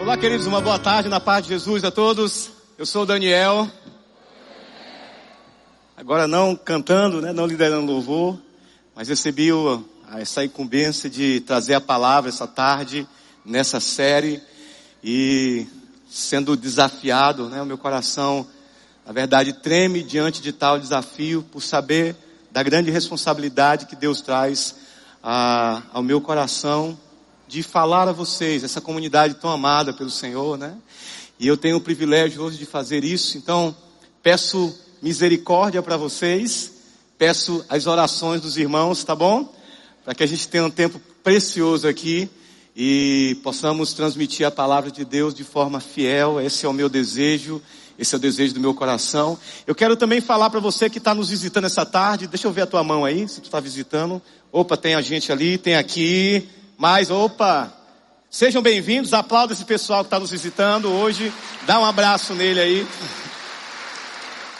Olá, queridos, uma boa tarde na paz de Jesus a todos. Eu sou Daniel. Agora não cantando, né, não liderando louvor, mas recebi o, essa incumbência de trazer a palavra essa tarde nessa série e sendo desafiado, né, o meu coração, na verdade, treme diante de tal desafio por saber da grande responsabilidade que Deus traz a, ao meu coração de falar a vocês, essa comunidade tão amada pelo Senhor, né? E eu tenho o privilégio hoje de fazer isso, então peço misericórdia para vocês, peço as orações dos irmãos, tá bom? Para que a gente tenha um tempo precioso aqui e possamos transmitir a palavra de Deus de forma fiel, esse é o meu desejo, esse é o desejo do meu coração. Eu quero também falar para você que está nos visitando essa tarde, deixa eu ver a tua mão aí, se tu está visitando. Opa, tem a gente ali, tem aqui, mas, opa, sejam bem-vindos, aplauda esse pessoal que está nos visitando hoje, dá um abraço nele aí.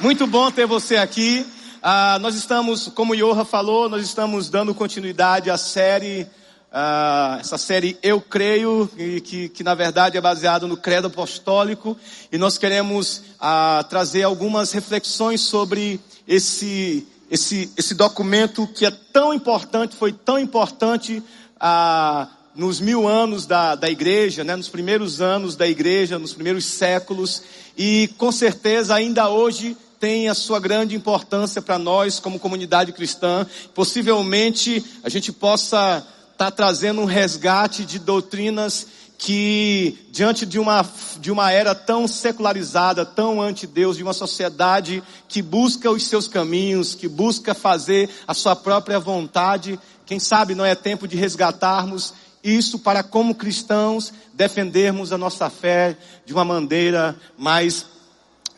Muito bom ter você aqui. Ah, nós estamos, como o Yoha falou, nós estamos dando continuidade à série, ah, essa série Eu Creio, que, que, que, na verdade é baseado no credo apostólico, e nós queremos ah, trazer algumas reflexões sobre esse, esse, esse documento que é tão importante, foi tão importante ah, nos mil anos da, da igreja, né, nos primeiros anos da igreja, nos primeiros séculos, e com certeza ainda hoje tem a sua grande importância para nós como comunidade cristã. Possivelmente a gente possa estar tá trazendo um resgate de doutrinas que diante de uma, de uma era tão secularizada, tão anti-Deus, de uma sociedade que busca os seus caminhos, que busca fazer a sua própria vontade, quem sabe não é tempo de resgatarmos isso para, como cristãos, defendermos a nossa fé de uma maneira mais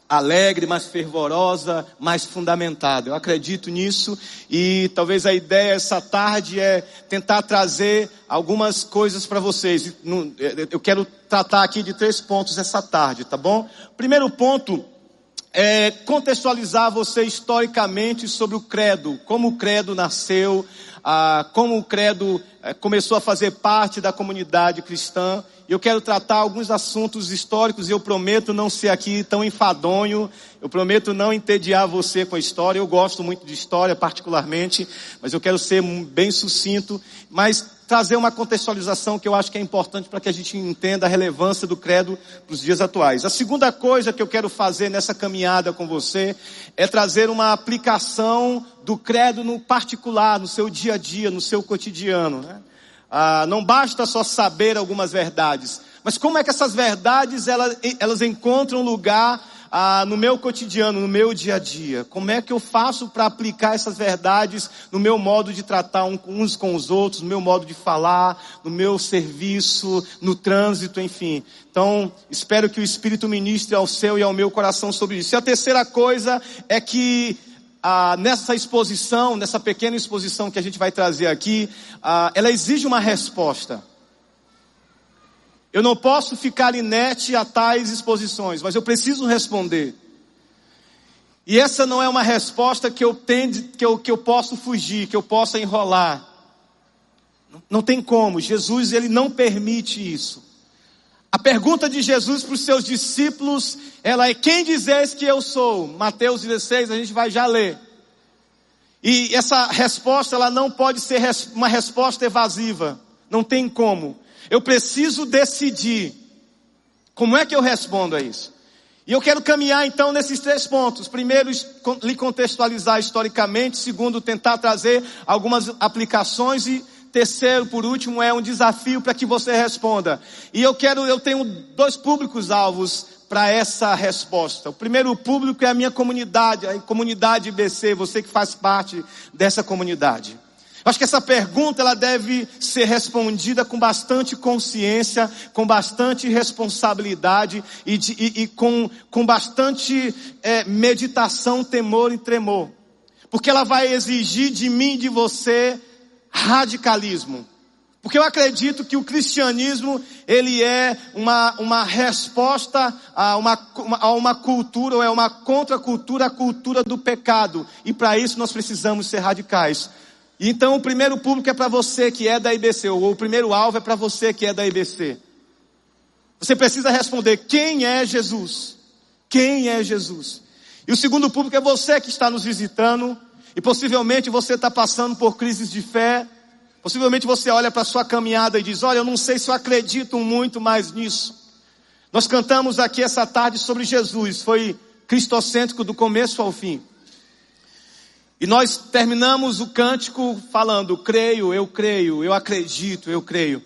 alegre, mais fervorosa, mais fundamentada. Eu acredito nisso e talvez a ideia essa tarde é tentar trazer algumas coisas para vocês. Eu quero tratar aqui de três pontos essa tarde, tá bom? Primeiro ponto é contextualizar você historicamente sobre o credo, como o credo nasceu, ah, como o credo eh, começou a fazer parte da comunidade cristã. Eu quero tratar alguns assuntos históricos e eu prometo não ser aqui tão enfadonho, eu prometo não entediar você com a história. Eu gosto muito de história, particularmente, mas eu quero ser bem sucinto, mas trazer uma contextualização que eu acho que é importante para que a gente entenda a relevância do credo para os dias atuais. A segunda coisa que eu quero fazer nessa caminhada com você é trazer uma aplicação do credo no particular, no seu dia a dia, no seu cotidiano. Né? Ah, não basta só saber algumas verdades, mas como é que essas verdades elas, elas encontram lugar ah, no meu cotidiano, no meu dia a dia? Como é que eu faço para aplicar essas verdades no meu modo de tratar uns com os outros, no meu modo de falar, no meu serviço, no trânsito, enfim. Então, espero que o Espírito ministre ao seu e ao meu coração sobre isso. E a terceira coisa é que ah, nessa exposição, nessa pequena exposição que a gente vai trazer aqui, ah, ela exige uma resposta. Eu não posso ficar inerte a tais exposições, mas eu preciso responder. E essa não é uma resposta que eu tende, que eu, que eu posso fugir, que eu possa enrolar. Não, não tem como. Jesus ele não permite isso. A pergunta de Jesus para os seus discípulos, ela é: quem dizes que eu sou? Mateus 16, a gente vai já ler. E essa resposta, ela não pode ser uma resposta evasiva. Não tem como. Eu preciso decidir. Como é que eu respondo a isso? E eu quero caminhar então nesses três pontos. Primeiro, lhe contextualizar historicamente. Segundo, tentar trazer algumas aplicações. E terceiro, por último, é um desafio para que você responda. E eu quero, eu tenho dois públicos alvos para essa resposta. O primeiro público é a minha comunidade, a comunidade IBC, você que faz parte dessa comunidade. Acho que essa pergunta ela deve ser respondida com bastante consciência, com bastante responsabilidade e, de, e, e com, com bastante é, meditação, temor e tremor. Porque ela vai exigir de mim e de você radicalismo. Porque eu acredito que o cristianismo, ele é uma, uma resposta a uma, a uma cultura, ou é uma contracultura, a cultura do pecado. E para isso nós precisamos ser radicais. Então o primeiro público é para você que é da IBC, ou o primeiro alvo é para você que é da IBC. Você precisa responder: quem é Jesus? Quem é Jesus? E o segundo público é você que está nos visitando e possivelmente você está passando por crises de fé. Possivelmente você olha para a sua caminhada e diz: Olha, eu não sei se eu acredito muito mais nisso. Nós cantamos aqui essa tarde sobre Jesus, foi cristocêntrico do começo ao fim. E nós terminamos o cântico falando: creio, eu creio, eu acredito, eu creio.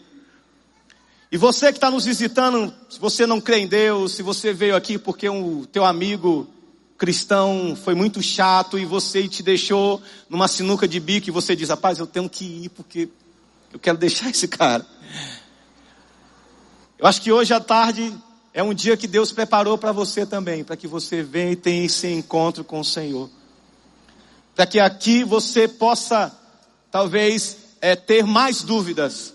E você que está nos visitando, se você não crê em Deus, se você veio aqui porque o teu amigo cristão foi muito chato e você te deixou numa sinuca de bico e você diz, rapaz, eu tenho que ir porque eu quero deixar esse cara. Eu acho que hoje à tarde é um dia que Deus preparou para você também, para que você venha e tenha esse encontro com o Senhor. Para que aqui você possa, talvez, é, ter mais dúvidas.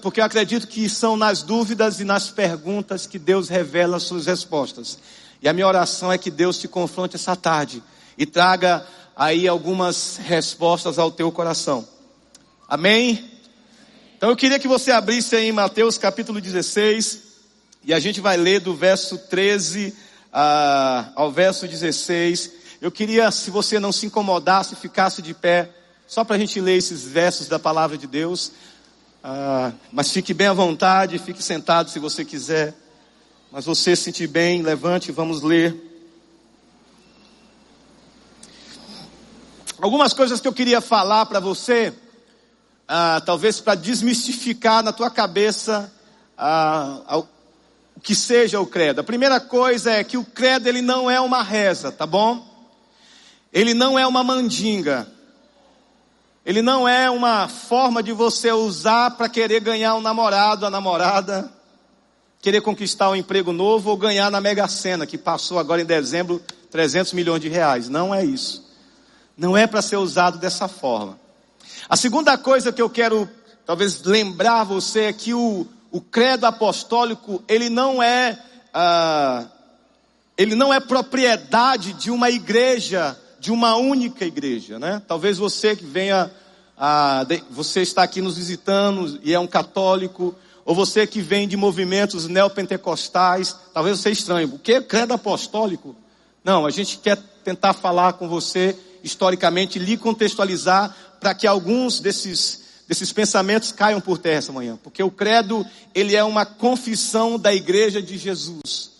Porque eu acredito que são nas dúvidas e nas perguntas que Deus revela as suas respostas. E a minha oração é que Deus te confronte essa tarde e traga aí algumas respostas ao teu coração. Amém? Então eu queria que você abrisse aí em Mateus capítulo 16 e a gente vai ler do verso 13 uh, ao verso 16. Eu queria, se você não se incomodasse, ficasse de pé, só para a gente ler esses versos da palavra de Deus. Uh, mas fique bem à vontade, fique sentado se você quiser. Mas você se sentir bem, levante, vamos ler. Algumas coisas que eu queria falar para você, ah, talvez para desmistificar na tua cabeça ah, o que seja o credo. A primeira coisa é que o credo ele não é uma reza, tá bom? Ele não é uma mandinga. Ele não é uma forma de você usar para querer ganhar um namorado, a namorada querer conquistar um emprego novo ou ganhar na Mega Sena, que passou agora em dezembro 300 milhões de reais. Não é isso. Não é para ser usado dessa forma. A segunda coisa que eu quero talvez lembrar você é que o, o credo apostólico, ele não é, ah, ele não é propriedade de uma igreja, de uma única igreja, né? Talvez você que venha, ah, você está aqui nos visitando e é um católico, ou você que vem de movimentos neopentecostais, talvez você estranhe. O que é credo apostólico? Não, a gente quer tentar falar com você historicamente, lhe contextualizar para que alguns desses, desses pensamentos caiam por terra essa manhã. Porque o credo, ele é uma confissão da igreja de Jesus.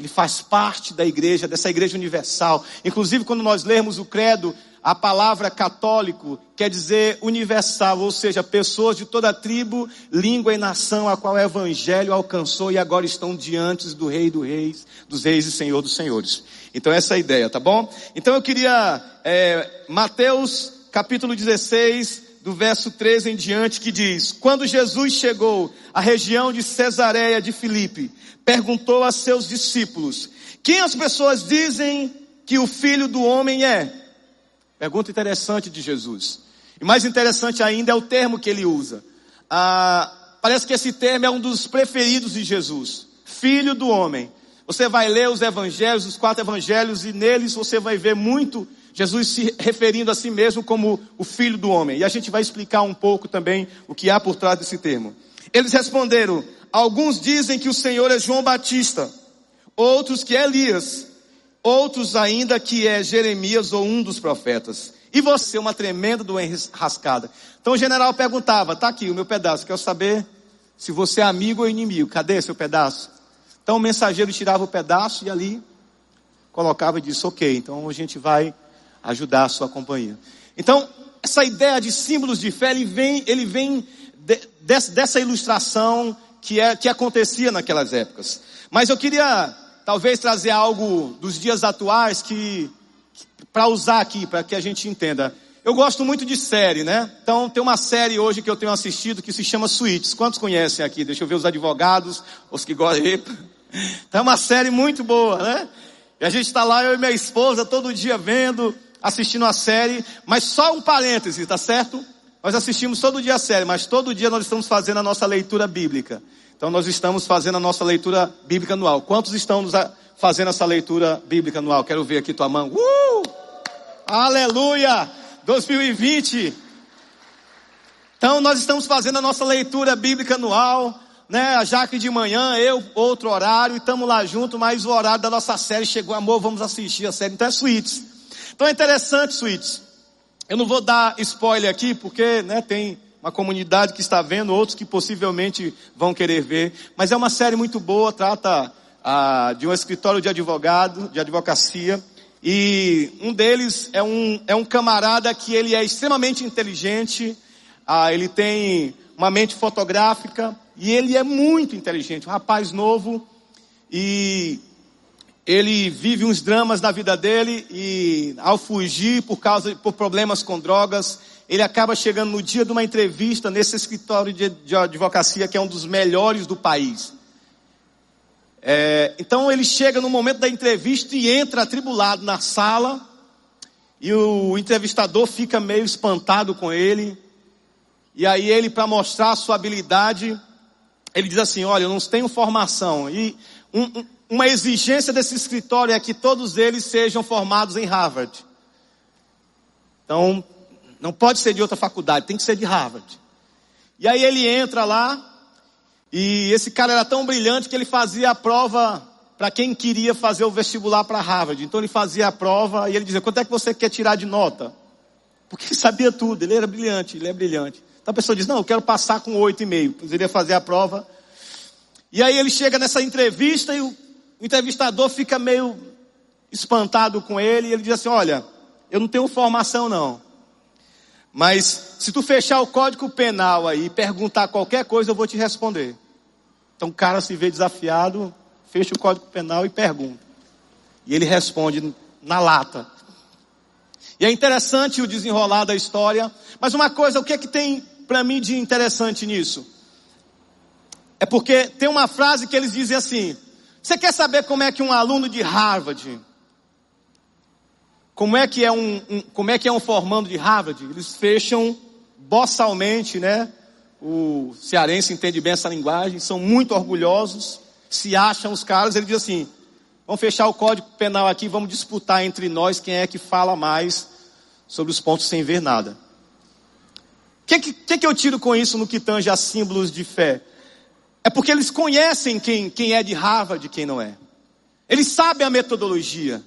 Ele faz parte da igreja, dessa igreja universal. Inclusive, quando nós lermos o credo, a palavra católico quer dizer universal, ou seja, pessoas de toda tribo, língua e nação a qual o evangelho alcançou e agora estão diante do Rei dos Reis, dos Reis e Senhor dos Senhores. Então essa é a ideia, tá bom? Então eu queria, é, Mateus capítulo 16, do verso 13 em diante, que diz, quando Jesus chegou à região de Cesareia de Filipe, perguntou a seus discípulos, quem as pessoas dizem que o filho do homem é? Pergunta interessante de Jesus. E mais interessante ainda é o termo que ele usa. Ah, parece que esse termo é um dos preferidos de Jesus. Filho do homem. Você vai ler os evangelhos, os quatro evangelhos, e neles você vai ver muito Jesus se referindo a si mesmo como o filho do homem. E a gente vai explicar um pouco também o que há por trás desse termo. Eles responderam: alguns dizem que o Senhor é João Batista, outros que é Elias, outros ainda que é Jeremias ou um dos profetas. E você, uma tremenda doença rascada. Então o general perguntava, tá aqui o meu pedaço, quero saber se você é amigo ou inimigo. Cadê seu pedaço? Então o mensageiro tirava o pedaço e ali colocava e disse, ok, então a gente vai ajudar a sua companhia. Então, essa ideia de símbolos de fé, ele vem, ele vem de, de, dessa ilustração que, é, que acontecia naquelas épocas. Mas eu queria talvez trazer algo dos dias atuais que, para usar aqui, para que a gente entenda. Eu gosto muito de série, né? Então tem uma série hoje que eu tenho assistido que se chama Suítes. Quantos conhecem aqui? Deixa eu ver os advogados, os que gostam. Então é uma série muito boa, né? E a gente está lá, eu e minha esposa, todo dia vendo, assistindo a série. Mas só um parêntese, tá certo? Nós assistimos todo dia a série, mas todo dia nós estamos fazendo a nossa leitura bíblica. Então nós estamos fazendo a nossa leitura bíblica anual. Quantos estão fazendo essa leitura bíblica anual? Quero ver aqui tua mão. Uh! Aleluia! 2020. Então nós estamos fazendo a nossa leitura bíblica anual. né? A Jaque de manhã, eu outro horário, e estamos lá junto, mas o horário da nossa série chegou, amor, vamos assistir a série. Então é suítes. Então é interessante, suítes. Eu não vou dar spoiler aqui, porque, né, tem uma comunidade que está vendo, outros que possivelmente vão querer ver. Mas é uma série muito boa, trata ah, de um escritório de advogado, de advocacia. E um deles é um, é um camarada que ele é extremamente inteligente, ah, ele tem uma mente fotográfica e ele é muito inteligente, um rapaz novo e ele vive uns dramas na vida dele e ao fugir por causa por problemas com drogas, ele acaba chegando no dia de uma entrevista nesse escritório de, de advocacia que é um dos melhores do país. É, então ele chega no momento da entrevista e entra atribulado na sala e o entrevistador fica meio espantado com ele. E aí ele, para mostrar a sua habilidade, ele diz assim: Olha, eu não tenho formação. E um, uma exigência desse escritório é que todos eles sejam formados em Harvard. Então, não pode ser de outra faculdade, tem que ser de Harvard. E aí ele entra lá, e esse cara era tão brilhante que ele fazia a prova para quem queria fazer o vestibular para Harvard. Então ele fazia a prova e ele dizia: quanto é que você quer tirar de nota? Porque ele sabia tudo, ele era brilhante, ele é brilhante. Então a pessoa diz: não, eu quero passar com oito e meio. Poderia fazer a prova. E aí ele chega nessa entrevista e o entrevistador fica meio espantado com ele e ele diz assim: olha, eu não tenho formação não. Mas se tu fechar o código penal aí e perguntar qualquer coisa, eu vou te responder. Então o cara se vê desafiado, fecha o código penal e pergunta. E ele responde na lata. E é interessante o desenrolar da história. Mas uma coisa, o que é que tem para mim de interessante nisso? É porque tem uma frase que eles dizem assim: Você quer saber como é que um aluno de Harvard como é que é um, um, como é que é um formando de Harvard? Eles fecham bossalmente, né? O cearense entende bem essa linguagem, são muito orgulhosos, se acham os caras, ele diz assim: vamos fechar o código penal aqui, vamos disputar entre nós quem é que fala mais sobre os pontos sem ver nada. O que, que, que eu tiro com isso no que tange a símbolos de fé? É porque eles conhecem quem, quem é de Harvard e quem não é. Eles sabem a metodologia.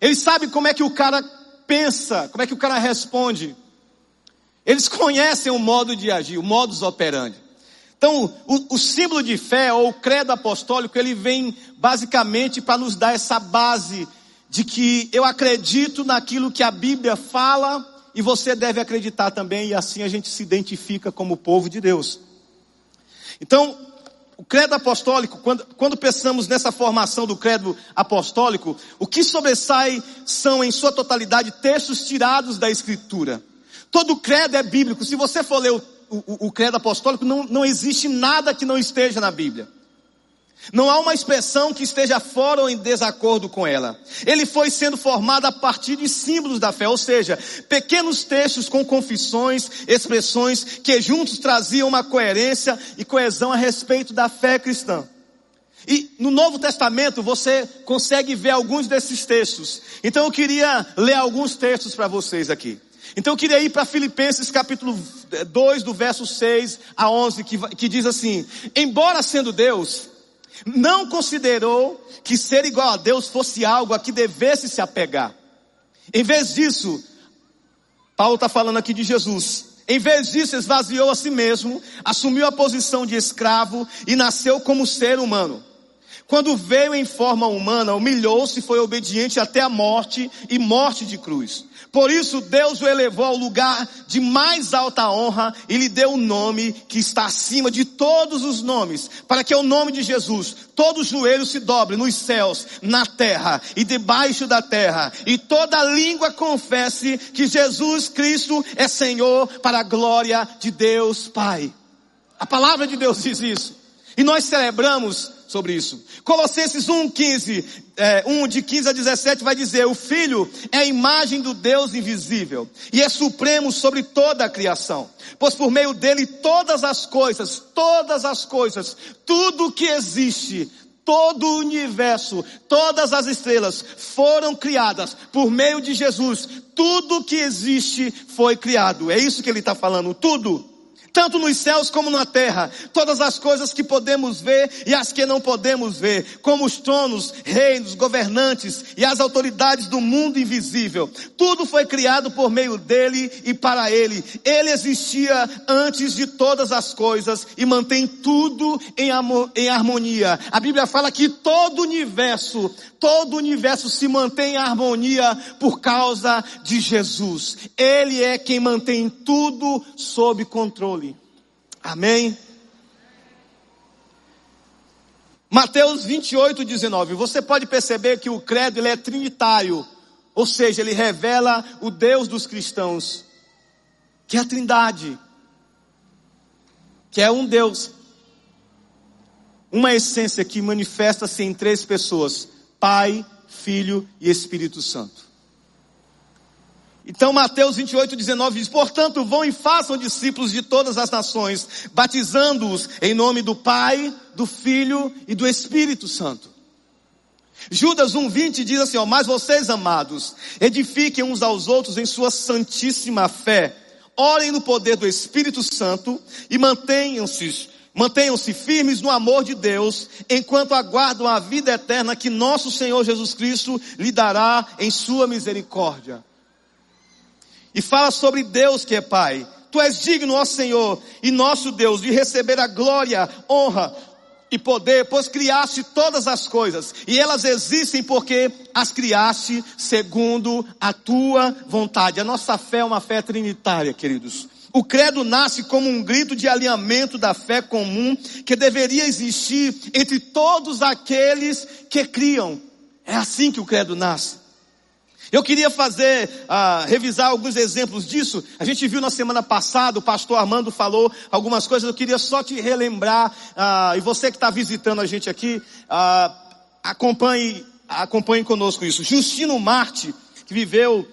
Eles sabem como é que o cara pensa, como é que o cara responde. Eles conhecem o modo de agir, o modus operandi. Então, o, o símbolo de fé ou o credo apostólico, ele vem basicamente para nos dar essa base de que eu acredito naquilo que a Bíblia fala e você deve acreditar também, e assim a gente se identifica como povo de Deus. Então, o credo apostólico, quando, quando pensamos nessa formação do credo apostólico, o que sobressai são, em sua totalidade, textos tirados da Escritura. Todo credo é bíblico. Se você for ler o, o, o credo apostólico, não, não existe nada que não esteja na Bíblia. Não há uma expressão que esteja fora ou em desacordo com ela. Ele foi sendo formado a partir de símbolos da fé, ou seja, pequenos textos com confissões, expressões que juntos traziam uma coerência e coesão a respeito da fé cristã. E no Novo Testamento você consegue ver alguns desses textos. Então eu queria ler alguns textos para vocês aqui. Então eu queria ir para Filipenses capítulo 2, do verso 6 a 11, que, que diz assim: Embora sendo Deus, não considerou que ser igual a Deus fosse algo a que devesse se apegar. Em vez disso, Paulo está falando aqui de Jesus. Em vez disso, esvaziou a si mesmo, assumiu a posição de escravo e nasceu como ser humano. Quando veio em forma humana, humilhou-se e foi obediente até a morte e morte de cruz. Por isso Deus o elevou ao lugar de mais alta honra e lhe deu o um nome que está acima de todos os nomes, para que o nome de Jesus, todo joelho se dobre nos céus, na terra e debaixo da terra, e toda língua confesse que Jesus Cristo é Senhor para a glória de Deus Pai. A palavra de Deus diz isso. E nós celebramos sobre isso. Colossenses 1, 15, é, 1 de 15 a 17 vai dizer, o Filho é a imagem do Deus invisível e é supremo sobre toda a criação. Pois por meio dele todas as coisas, todas as coisas, tudo que existe, todo o universo, todas as estrelas foram criadas por meio de Jesus. Tudo que existe foi criado. É isso que ele está falando, tudo. Tanto nos céus como na terra, todas as coisas que podemos ver e as que não podemos ver, como os tronos, reinos, governantes e as autoridades do mundo invisível. Tudo foi criado por meio dele e para ele. Ele existia antes de todas as coisas e mantém tudo em, em harmonia. A Bíblia fala que todo o universo, todo o universo se mantém em harmonia por causa de Jesus. Ele é quem mantém tudo sob controle. Amém? Mateus 28, 19. Você pode perceber que o credo ele é trinitário, ou seja, ele revela o Deus dos cristãos, que é a Trindade, que é um Deus, uma essência que manifesta-se em três pessoas: Pai, Filho e Espírito Santo. Então Mateus 28, 19 diz, portanto vão e façam discípulos de todas as nações, batizando-os em nome do Pai, do Filho e do Espírito Santo. Judas 1,20 diz assim, ó, mas vocês amados, edifiquem uns aos outros em sua santíssima fé, orem no poder do Espírito Santo e mantenham-se Mantenham-se firmes no amor de Deus, enquanto aguardam a vida eterna que nosso Senhor Jesus Cristo lhe dará em sua misericórdia e fala sobre Deus que é Pai. Tu és digno, ó Senhor, e nosso Deus, de receber a glória, honra e poder, pois criaste todas as coisas, e elas existem porque as criaste segundo a tua vontade. A nossa fé é uma fé trinitária, queridos. O credo nasce como um grito de alinhamento da fé comum que deveria existir entre todos aqueles que criam. É assim que o credo nasce. Eu queria fazer, uh, revisar alguns exemplos disso. A gente viu na semana passada, o pastor Armando falou algumas coisas, eu queria só te relembrar, uh, e você que está visitando a gente aqui, uh, acompanhe, acompanhe conosco isso. Justino Marte, que viveu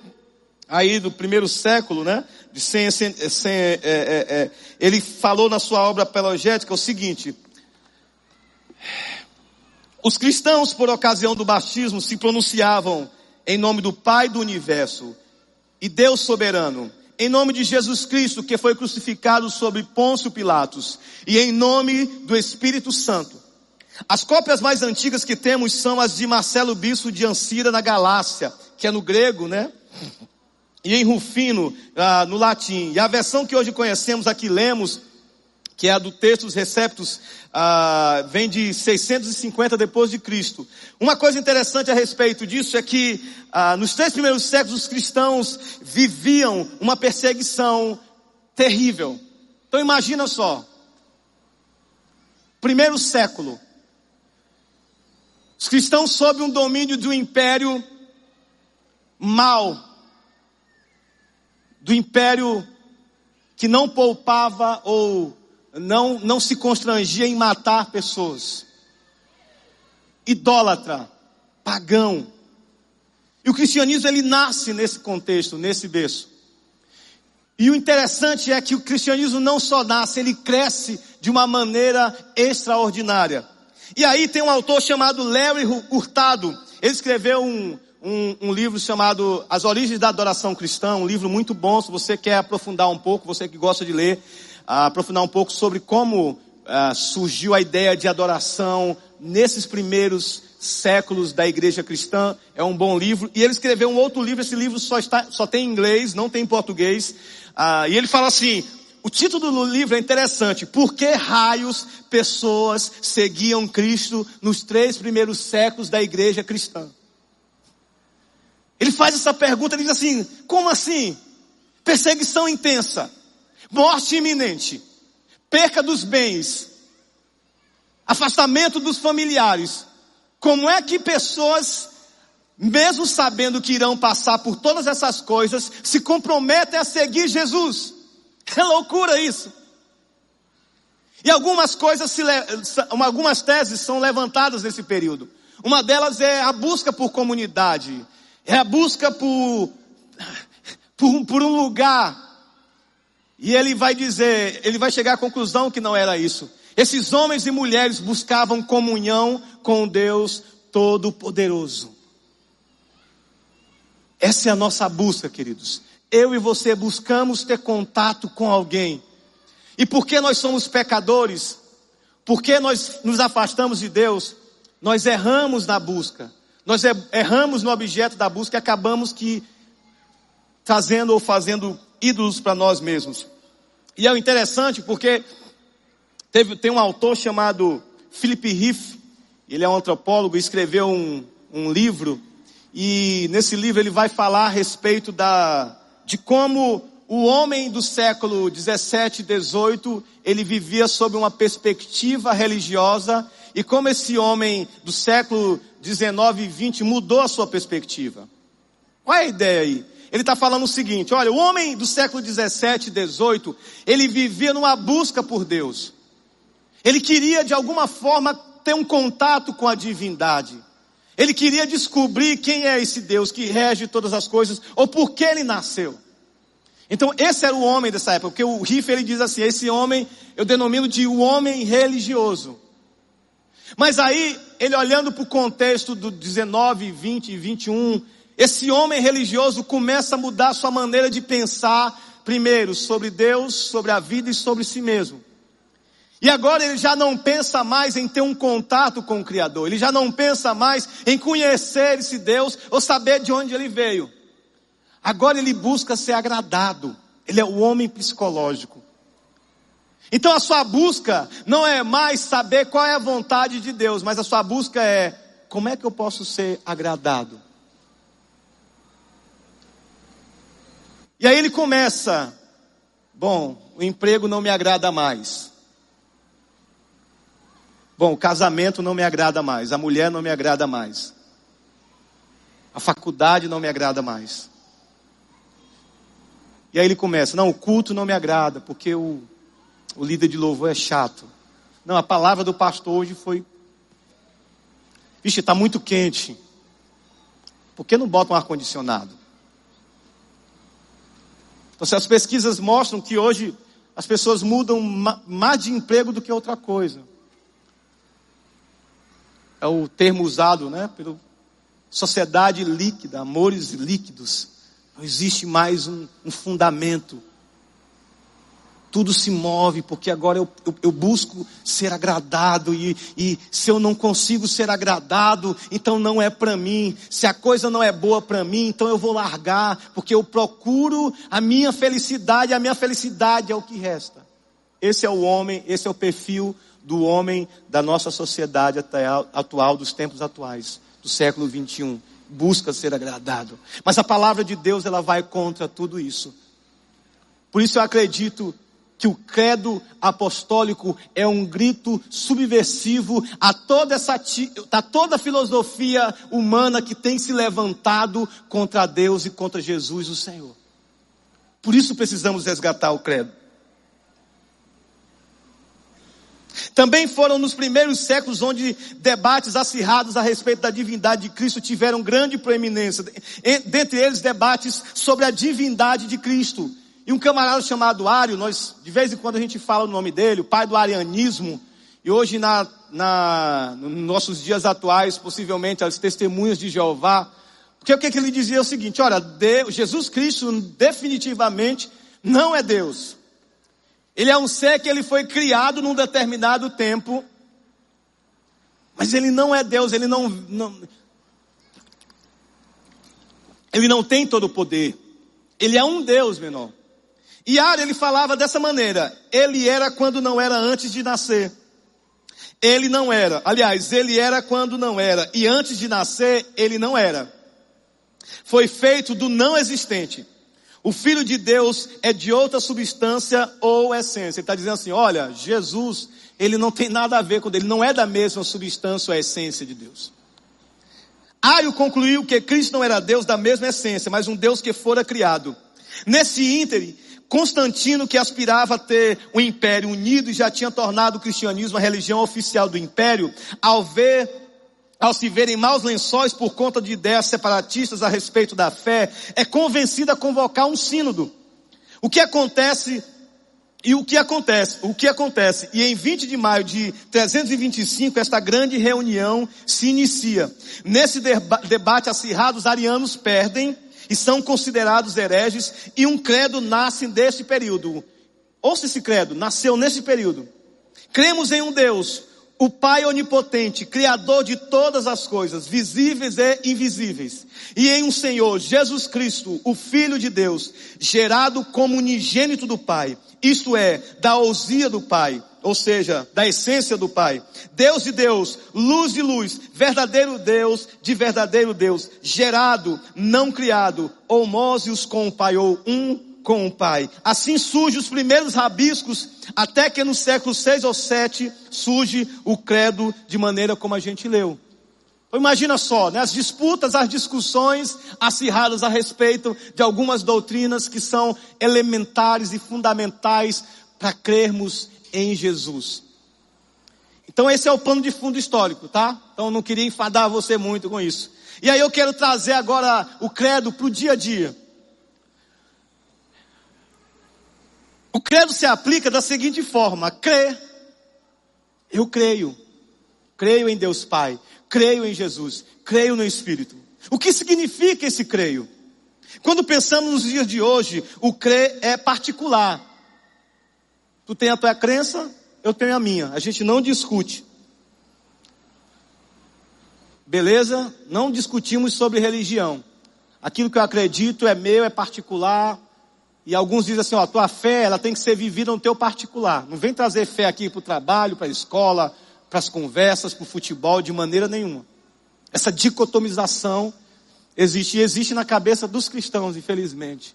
aí do primeiro século, né? De é, é, é, ele falou na sua obra apologética o seguinte, os cristãos, por ocasião do batismo, se pronunciavam em nome do Pai do universo e Deus soberano, em nome de Jesus Cristo, que foi crucificado sobre Pôncio Pilatos, e em nome do Espírito Santo. As cópias mais antigas que temos são as de Marcelo Bispo de Ancira, na Galácia, que é no grego, né? E em Rufino, ah, no latim. E a versão que hoje conhecemos, aqui lemos, que é a do Textos Receptos, ah, vem de 650 depois de Cristo. Uma coisa interessante a respeito disso é que ah, nos três primeiros séculos os cristãos viviam uma perseguição terrível. Então imagina só, primeiro século, os cristãos sob um domínio do império mal, do império que não poupava ou não, não se constrangia em matar pessoas. Idólatra, pagão. E o cristianismo ele nasce nesse contexto, nesse berço. E o interessante é que o cristianismo não só nasce, ele cresce de uma maneira extraordinária. E aí tem um autor chamado Larry Hurtado. Ele escreveu um, um, um, livro chamado As Origens da Adoração Cristã, um livro muito bom, se você quer aprofundar um pouco, você que gosta de ler aprofundar um pouco sobre como uh, surgiu a ideia de adoração nesses primeiros séculos da igreja cristã. É um bom livro. E ele escreveu um outro livro, esse livro só, está, só tem em inglês, não tem em português. Uh, e ele fala assim, o título do livro é interessante. Por que raios pessoas seguiam Cristo nos três primeiros séculos da igreja cristã? Ele faz essa pergunta, ele diz assim, como assim? Perseguição intensa morte iminente, perca dos bens, afastamento dos familiares. Como é que pessoas, mesmo sabendo que irão passar por todas essas coisas, se comprometem a seguir Jesus? É loucura isso. E algumas coisas, se, algumas teses são levantadas nesse período. Uma delas é a busca por comunidade, é a busca por, por, por um lugar e ele vai dizer, ele vai chegar à conclusão que não era isso. Esses homens e mulheres buscavam comunhão com Deus Todo-Poderoso. Essa é a nossa busca, queridos. Eu e você buscamos ter contato com alguém. E porque nós somos pecadores, porque nós nos afastamos de Deus, nós erramos na busca. Nós erramos no objeto da busca e acabamos que trazendo ou fazendo ídolos para nós mesmos. E é interessante porque teve, tem um autor chamado Philip Riff, ele é um antropólogo, escreveu um, um livro, e nesse livro ele vai falar a respeito da, de como o homem do século 17 e 18, ele vivia sob uma perspectiva religiosa, e como esse homem do século 19 e 20 mudou a sua perspectiva. Qual é a ideia aí? Ele está falando o seguinte: olha, o homem do século 17 e 18, ele vivia numa busca por Deus. Ele queria de alguma forma ter um contato com a divindade. Ele queria descobrir quem é esse Deus que rege todas as coisas ou por que ele nasceu. Então, esse era o homem dessa época, porque o Riff ele diz assim: esse homem eu denomino de o homem religioso. Mas aí, ele olhando para o contexto do 19, 20 e 21, esse homem religioso começa a mudar sua maneira de pensar, primeiro, sobre Deus, sobre a vida e sobre si mesmo. E agora ele já não pensa mais em ter um contato com o Criador, ele já não pensa mais em conhecer esse Deus ou saber de onde ele veio. Agora ele busca ser agradado, ele é o homem psicológico. Então a sua busca não é mais saber qual é a vontade de Deus, mas a sua busca é como é que eu posso ser agradado. E aí ele começa, bom, o emprego não me agrada mais. Bom, o casamento não me agrada mais, a mulher não me agrada mais. A faculdade não me agrada mais. E aí ele começa, não, o culto não me agrada, porque o o líder de louvor é chato. Não, a palavra do pastor hoje foi. Vixe, está muito quente. Por que não bota um ar-condicionado? Então, as pesquisas mostram que hoje as pessoas mudam mais de emprego do que outra coisa. É o termo usado, né? Pelo sociedade líquida, amores líquidos. Não existe mais um, um fundamento tudo se move, porque agora eu, eu, eu busco ser agradado, e, e, se eu não consigo ser agradado, então não é para mim. Se a coisa não é boa para mim, então eu vou largar, porque eu procuro a minha felicidade, a minha felicidade é o que resta. Esse é o homem, esse é o perfil do homem da nossa sociedade atual, dos tempos atuais, do século 21. Busca ser agradado. Mas a palavra de Deus, ela vai contra tudo isso. Por isso eu acredito que o credo apostólico é um grito subversivo a toda essa a toda a filosofia humana que tem se levantado contra Deus e contra Jesus o Senhor. Por isso precisamos resgatar o credo. Também foram nos primeiros séculos onde debates acirrados a respeito da divindade de Cristo tiveram grande proeminência. Dentre eles, debates sobre a divindade de Cristo. E um camarada chamado Ário, nós, de vez em quando a gente fala o nome dele, o pai do arianismo, e hoje na, na, nos nossos dias atuais, possivelmente as testemunhas de Jeová, porque o que, que ele dizia é o seguinte, olha, Deus, Jesus Cristo definitivamente não é Deus. Ele é um ser que ele foi criado num determinado tempo, mas ele não é Deus, ele não, não ele não tem todo o poder. Ele é um Deus, menor. E Ara, ele falava dessa maneira, ele era quando não era antes de nascer. Ele não era, aliás, ele era quando não era, e antes de nascer, ele não era. Foi feito do não existente. O Filho de Deus é de outra substância ou essência. Ele está dizendo assim: olha, Jesus, ele não tem nada a ver com ele, não é da mesma substância ou essência de Deus. Aio concluiu que Cristo não era Deus da mesma essência, mas um Deus que fora criado. Nesse íntere, Constantino, que aspirava a ter o império unido e já tinha tornado o cristianismo a religião oficial do império, ao ver, ao se ver em maus lençóis por conta de ideias separatistas a respeito da fé, é convencido a convocar um sínodo. O que acontece e o que acontece? O que acontece? E em 20 de maio de 325, esta grande reunião se inicia. Nesse deba debate acirrado, os arianos perdem e são considerados hereges, e um credo nasce desse período. ouça esse credo, nasceu nesse período. Cremos em um Deus, o Pai onipotente, criador de todas as coisas, visíveis e invisíveis, e em um Senhor, Jesus Cristo, o Filho de Deus, gerado como unigênito do Pai, isto é, da ousia do Pai, ou seja, da essência do Pai. Deus de Deus, luz de luz, verdadeiro Deus de verdadeiro Deus, gerado, não criado, homóseos com o Pai, ou um com o Pai. Assim surgem os primeiros rabiscos, até que no século 6 ou 7 surge o credo de maneira como a gente leu. Então imagina só, né, as disputas, as discussões acirradas a respeito de algumas doutrinas que são elementares e fundamentais para crermos em Jesus. Então esse é o pano de fundo histórico, tá? Então não queria enfadar você muito com isso. E aí eu quero trazer agora o credo para o dia a dia. O credo se aplica da seguinte forma: crer. Eu creio. Creio em Deus Pai. Creio em Jesus. Creio no Espírito. O que significa esse creio? Quando pensamos nos dias de hoje, o crer é particular. Tu tem a tua crença, eu tenho a minha. A gente não discute. Beleza? Não discutimos sobre religião. Aquilo que eu acredito é meu, é particular, e alguns dizem assim, ó, a tua fé, ela tem que ser vivida no teu particular. Não vem trazer fé aqui para o trabalho, para a escola, para as conversas, para o futebol, de maneira nenhuma. Essa dicotomização existe e existe na cabeça dos cristãos, infelizmente.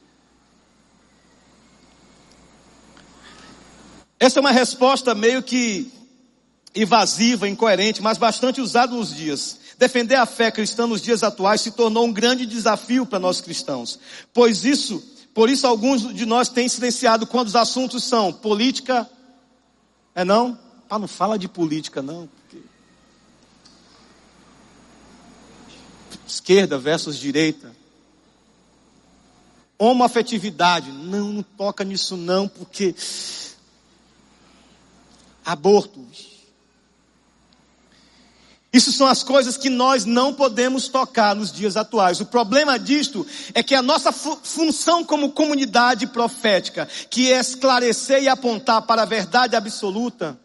Essa é uma resposta meio que invasiva, incoerente, mas bastante usada nos dias. Defender a fé cristã nos dias atuais se tornou um grande desafio para nós cristãos, pois isso por isso alguns de nós têm silenciado quando os assuntos são política. É não? Ah, não fala de política não. Porque... Esquerda versus direita. Homoafetividade. Não, não toca nisso não, porque aborto. Isso são as coisas que nós não podemos tocar nos dias atuais. O problema disto é que a nossa função como comunidade profética, que é esclarecer e apontar para a verdade absoluta,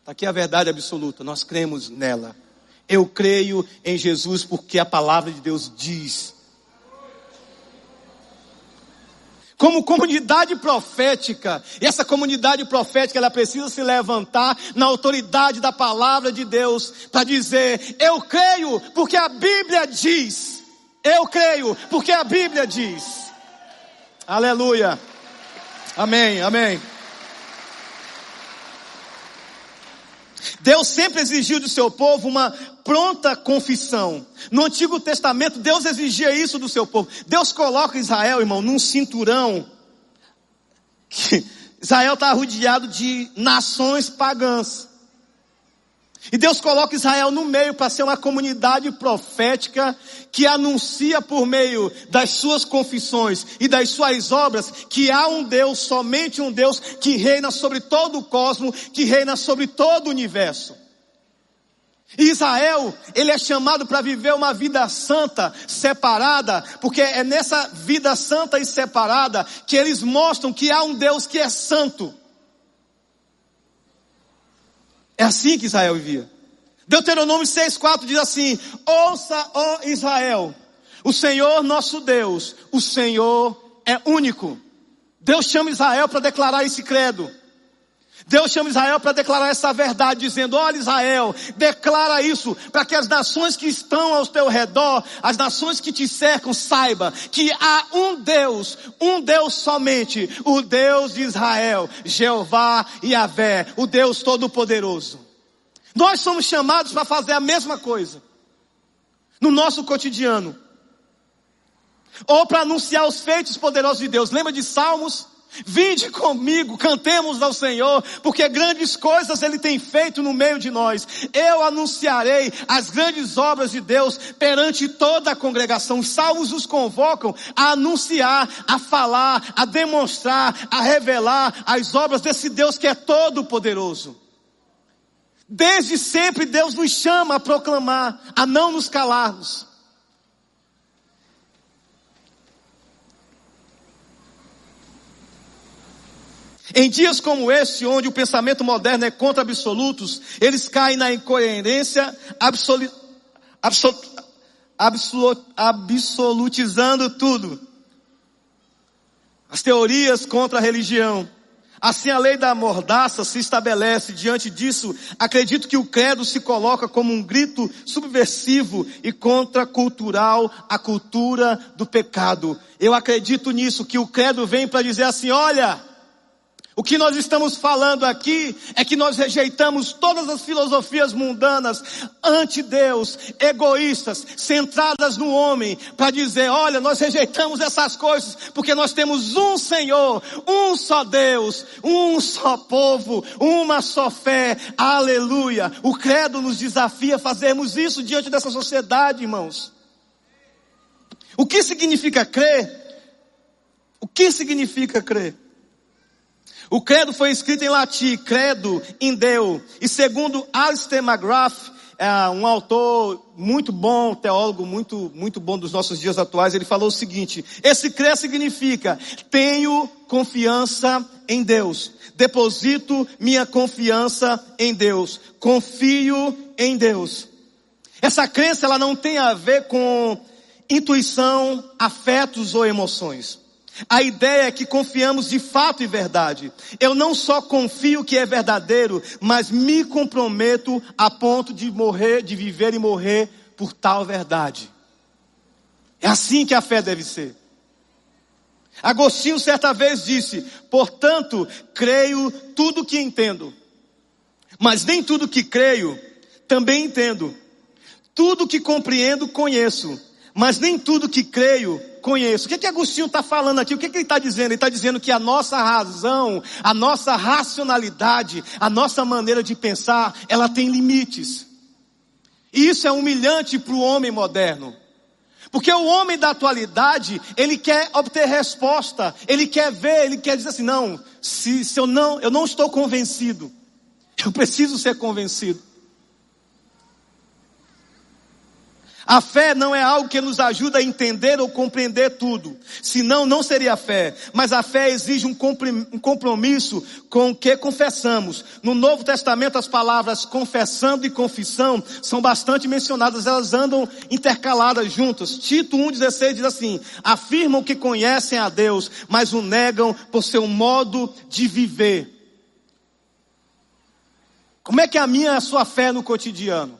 está aqui a verdade absoluta, nós cremos nela. Eu creio em Jesus porque a palavra de Deus diz como comunidade profética, e essa comunidade profética ela precisa se levantar na autoridade da palavra de Deus para dizer: eu creio porque a Bíblia diz. Eu creio porque a Bíblia diz. Aleluia. Amém, amém. Deus sempre exigiu do seu povo uma pronta confissão. No Antigo Testamento, Deus exigia isso do seu povo. Deus coloca Israel, irmão, num cinturão. Israel está rodeado de nações pagãs. E Deus coloca Israel no meio para ser uma comunidade profética que anuncia por meio das suas confissões e das suas obras que há um Deus, somente um Deus que reina sobre todo o cosmos, que reina sobre todo o universo. Israel, ele é chamado para viver uma vida santa, separada, porque é nessa vida santa e separada que eles mostram que há um Deus que é santo. É assim que Israel vivia. Deuteronômio 6,4 diz assim: Ouça, ó Israel, o Senhor nosso Deus, o Senhor é único. Deus chama Israel para declarar esse credo. Deus chama Israel para declarar essa verdade, dizendo: Olha, Israel, declara isso para que as nações que estão ao teu redor, as nações que te cercam, saiba que há um Deus, um Deus somente, o Deus de Israel, Jeová e Avé, o Deus Todo-Poderoso. Nós somos chamados para fazer a mesma coisa no nosso cotidiano, ou para anunciar os feitos poderosos de Deus. Lembra de Salmos? Vinde comigo, cantemos ao Senhor, porque grandes coisas Ele tem feito no meio de nós. Eu anunciarei as grandes obras de Deus perante toda a congregação. Os salmos os convocam a anunciar, a falar, a demonstrar, a revelar as obras desse Deus que é todo poderoso. Desde sempre Deus nos chama a proclamar, a não nos calarmos. Em dias como este, onde o pensamento moderno é contra absolutos, eles caem na incoerência absolu, absolu, absolu, absolutizando tudo. As teorias contra a religião. Assim a lei da mordaça se estabelece. Diante disso, acredito que o credo se coloca como um grito subversivo e contracultural à cultura do pecado. Eu acredito nisso, que o credo vem para dizer assim, olha, o que nós estamos falando aqui é que nós rejeitamos todas as filosofias mundanas, anti-Deus, egoístas, centradas no homem, para dizer, olha, nós rejeitamos essas coisas, porque nós temos um Senhor, um só Deus, um só povo, uma só fé, aleluia. O credo nos desafia a fazermos isso diante dessa sociedade, irmãos. O que significa crer? O que significa crer? O credo foi escrito em latim, credo in Deu. E segundo Alistair McGrath, é um autor muito bom, teólogo muito, muito bom dos nossos dias atuais, ele falou o seguinte, esse crer significa, tenho confiança em Deus, deposito minha confiança em Deus, confio em Deus. Essa crença, ela não tem a ver com intuição, afetos ou emoções. A ideia é que confiamos de fato e verdade. Eu não só confio que é verdadeiro, mas me comprometo a ponto de morrer, de viver e morrer por tal verdade. É assim que a fé deve ser. Agostinho certa vez disse: Portanto, creio tudo que entendo, mas nem tudo que creio também entendo. Tudo que compreendo conheço, mas nem tudo que creio conheço. O que, é que Agostinho está falando aqui? O que, é que ele está dizendo? Ele está dizendo que a nossa razão, a nossa racionalidade, a nossa maneira de pensar, ela tem limites. E isso é humilhante para o homem moderno. Porque o homem da atualidade, ele quer obter resposta, ele quer ver, ele quer dizer assim, não, se, se eu não, eu não estou convencido, eu preciso ser convencido. A fé não é algo que nos ajuda a entender ou compreender tudo. Senão, não seria fé. Mas a fé exige um compromisso com o que confessamos. No Novo Testamento, as palavras confessando e confissão são bastante mencionadas. Elas andam intercaladas juntas. Tito 1,16 diz assim, afirmam que conhecem a Deus, mas o negam por seu modo de viver. Como é que é a minha a sua fé no cotidiano?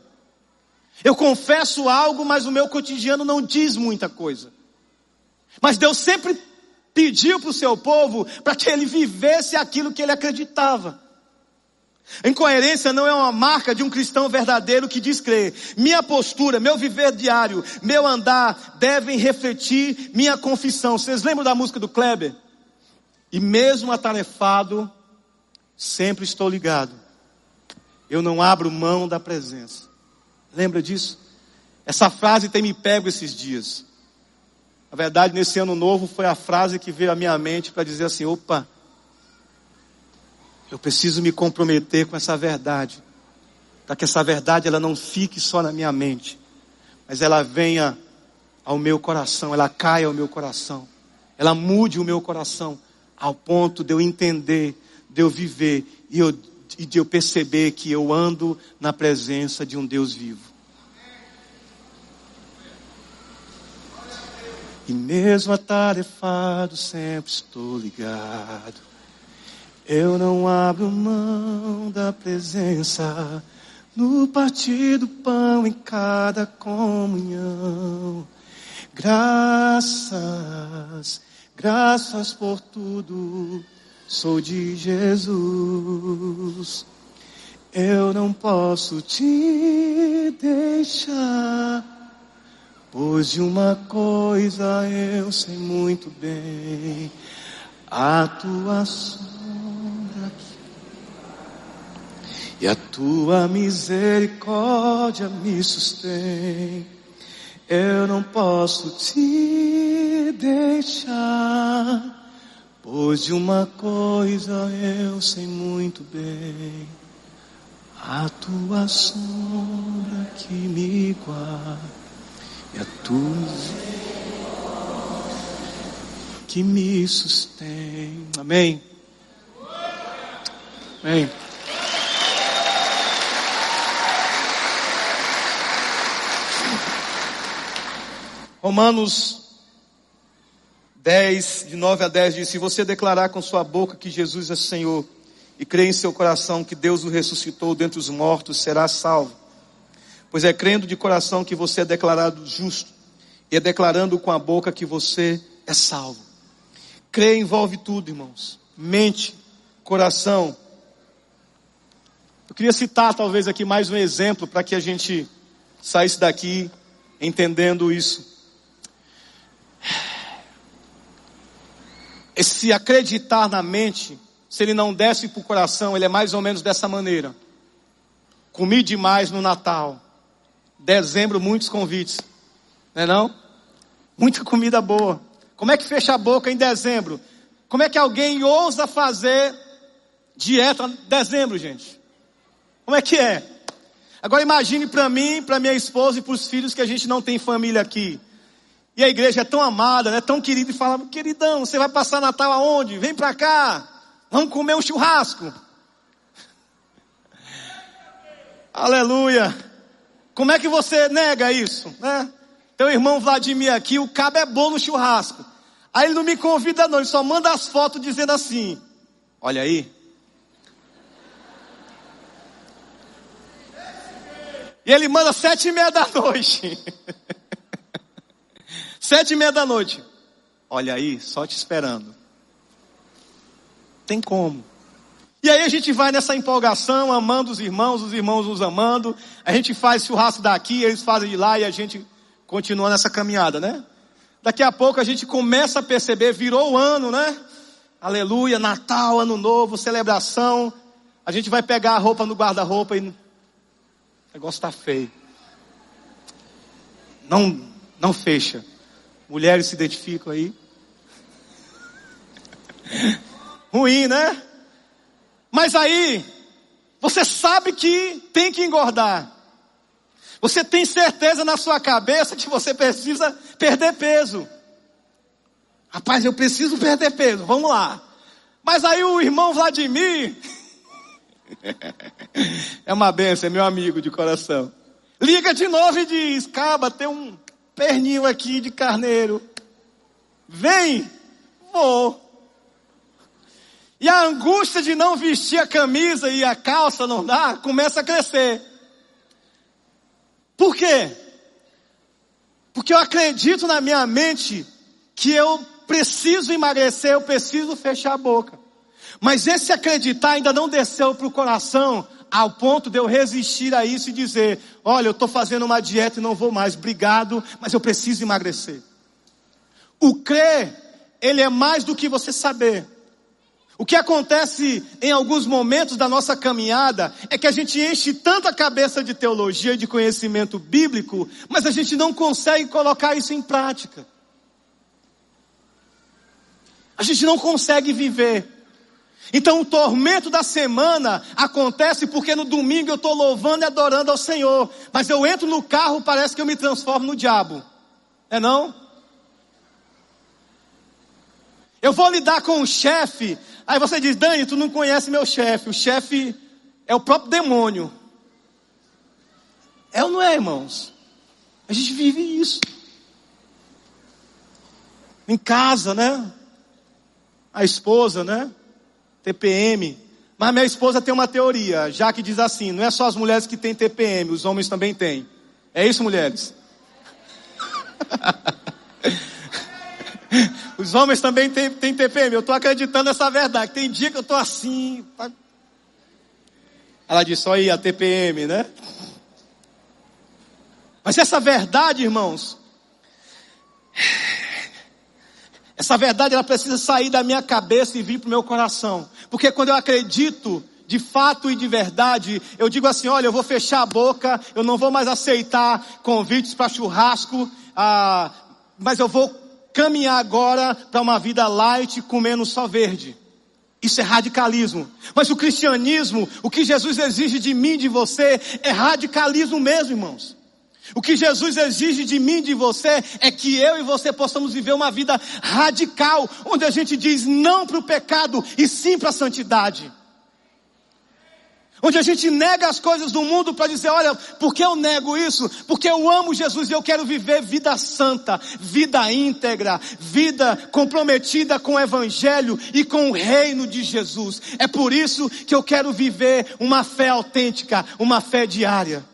Eu confesso algo, mas o meu cotidiano não diz muita coisa. Mas Deus sempre pediu para o seu povo para que ele vivesse aquilo que ele acreditava. Incoerência não é uma marca de um cristão verdadeiro que diz crer. Minha postura, meu viver diário, meu andar devem refletir minha confissão. Vocês lembram da música do Kleber? E mesmo atarefado, sempre estou ligado. Eu não abro mão da presença. Lembra disso? Essa frase tem me pego esses dias. Na verdade, nesse ano novo foi a frase que veio à minha mente para dizer assim: opa, eu preciso me comprometer com essa verdade, para que essa verdade ela não fique só na minha mente, mas ela venha ao meu coração, ela caia ao meu coração, ela mude o meu coração, ao ponto de eu entender, de eu viver e eu e de eu perceber que eu ando na presença de um Deus vivo. E mesmo atarefado, sempre estou ligado. Eu não abro mão da presença no partir do pão em cada comunhão. Graças, graças por tudo sou de Jesus. Eu não posso te deixar, pois de uma coisa eu sei muito bem, a tua sombra e a tua misericórdia me sustém. Eu não posso te deixar Pois de uma coisa eu sei muito bem, a tua sombra que me guarda e a tua que me sustém. Amém. Amém. Romanos 10, de 9 a 10 diz: Se você declarar com sua boca que Jesus é Senhor e crer em seu coração que Deus o ressuscitou dentre os mortos, será salvo. Pois é crendo de coração que você é declarado justo, e é declarando com a boca que você é salvo. Crer envolve tudo, irmãos. Mente, coração. Eu queria citar talvez aqui mais um exemplo para que a gente saísse daqui entendendo isso. Esse acreditar na mente, se ele não desce para o coração, ele é mais ou menos dessa maneira. Comi demais no Natal. Dezembro, muitos convites. Não é não? Muita comida boa. Como é que fecha a boca em dezembro? Como é que alguém ousa fazer dieta em dezembro, gente? Como é que é? Agora imagine para mim, para minha esposa e para os filhos que a gente não tem família aqui. E a igreja é tão amada, né? tão querida, e fala, queridão, você vai passar Natal aonde? Vem para cá, vamos comer um churrasco. Aleluia. Como é que você nega isso, né? Teu irmão Vladimir aqui, o cabo é bom no churrasco. Aí ele não me convida não, ele só manda as fotos dizendo assim, olha aí. E ele manda sete e meia da noite. Sete e meia da noite. Olha aí, só te esperando. Tem como. E aí a gente vai nessa empolgação, amando os irmãos, os irmãos nos amando. A gente faz churrasco daqui, eles fazem de lá e a gente continua nessa caminhada, né? Daqui a pouco a gente começa a perceber, virou o ano, né? Aleluia, Natal, Ano Novo, celebração. A gente vai pegar a roupa no guarda-roupa e o negócio está feio. Não, não fecha. Mulheres se identificam aí. Ruim, né? Mas aí, você sabe que tem que engordar. Você tem certeza na sua cabeça que você precisa perder peso. Rapaz, eu preciso perder peso, vamos lá. Mas aí o irmão Vladimir, é uma benção, é meu amigo de coração. Liga de novo e diz: Caba, tem um perninho aqui de carneiro. Vem, vou. E a angústia de não vestir a camisa e a calça não dá, começa a crescer. Por quê? Porque eu acredito na minha mente que eu preciso emagrecer, eu preciso fechar a boca. Mas esse acreditar ainda não desceu para o coração ao ponto de eu resistir a isso e dizer: olha, eu estou fazendo uma dieta e não vou mais, obrigado, mas eu preciso emagrecer. O crer, ele é mais do que você saber. O que acontece em alguns momentos da nossa caminhada é que a gente enche tanta cabeça de teologia e de conhecimento bíblico, mas a gente não consegue colocar isso em prática. A gente não consegue viver. Então o tormento da semana acontece porque no domingo eu estou louvando e adorando ao Senhor. Mas eu entro no carro, parece que eu me transformo no diabo. É não? Eu vou lidar com o chefe. Aí você diz, Dani, tu não conhece meu chefe. O chefe é o próprio demônio. É ou não é, irmãos? A gente vive isso. Em casa, né? A esposa, né? TPM. Mas minha esposa tem uma teoria, já que diz assim: não é só as mulheres que têm TPM, os homens também têm. É isso, mulheres? os homens também têm, têm TPM. Eu estou acreditando nessa verdade. Tem dia que eu estou assim. Tá... Ela disse: só aí a TPM, né? Mas essa verdade, irmãos, essa verdade ela precisa sair da minha cabeça e vir para o meu coração. Porque quando eu acredito de fato e de verdade, eu digo assim, olha, eu vou fechar a boca, eu não vou mais aceitar convites para churrasco, ah, mas eu vou caminhar agora para uma vida light comendo só verde. Isso é radicalismo. Mas o cristianismo, o que Jesus exige de mim, de você, é radicalismo mesmo, irmãos. O que Jesus exige de mim, de você, é que eu e você possamos viver uma vida radical, onde a gente diz não para o pecado e sim para a santidade. Onde a gente nega as coisas do mundo para dizer, olha, por que eu nego isso? Porque eu amo Jesus e eu quero viver vida santa, vida íntegra, vida comprometida com o Evangelho e com o reino de Jesus. É por isso que eu quero viver uma fé autêntica, uma fé diária.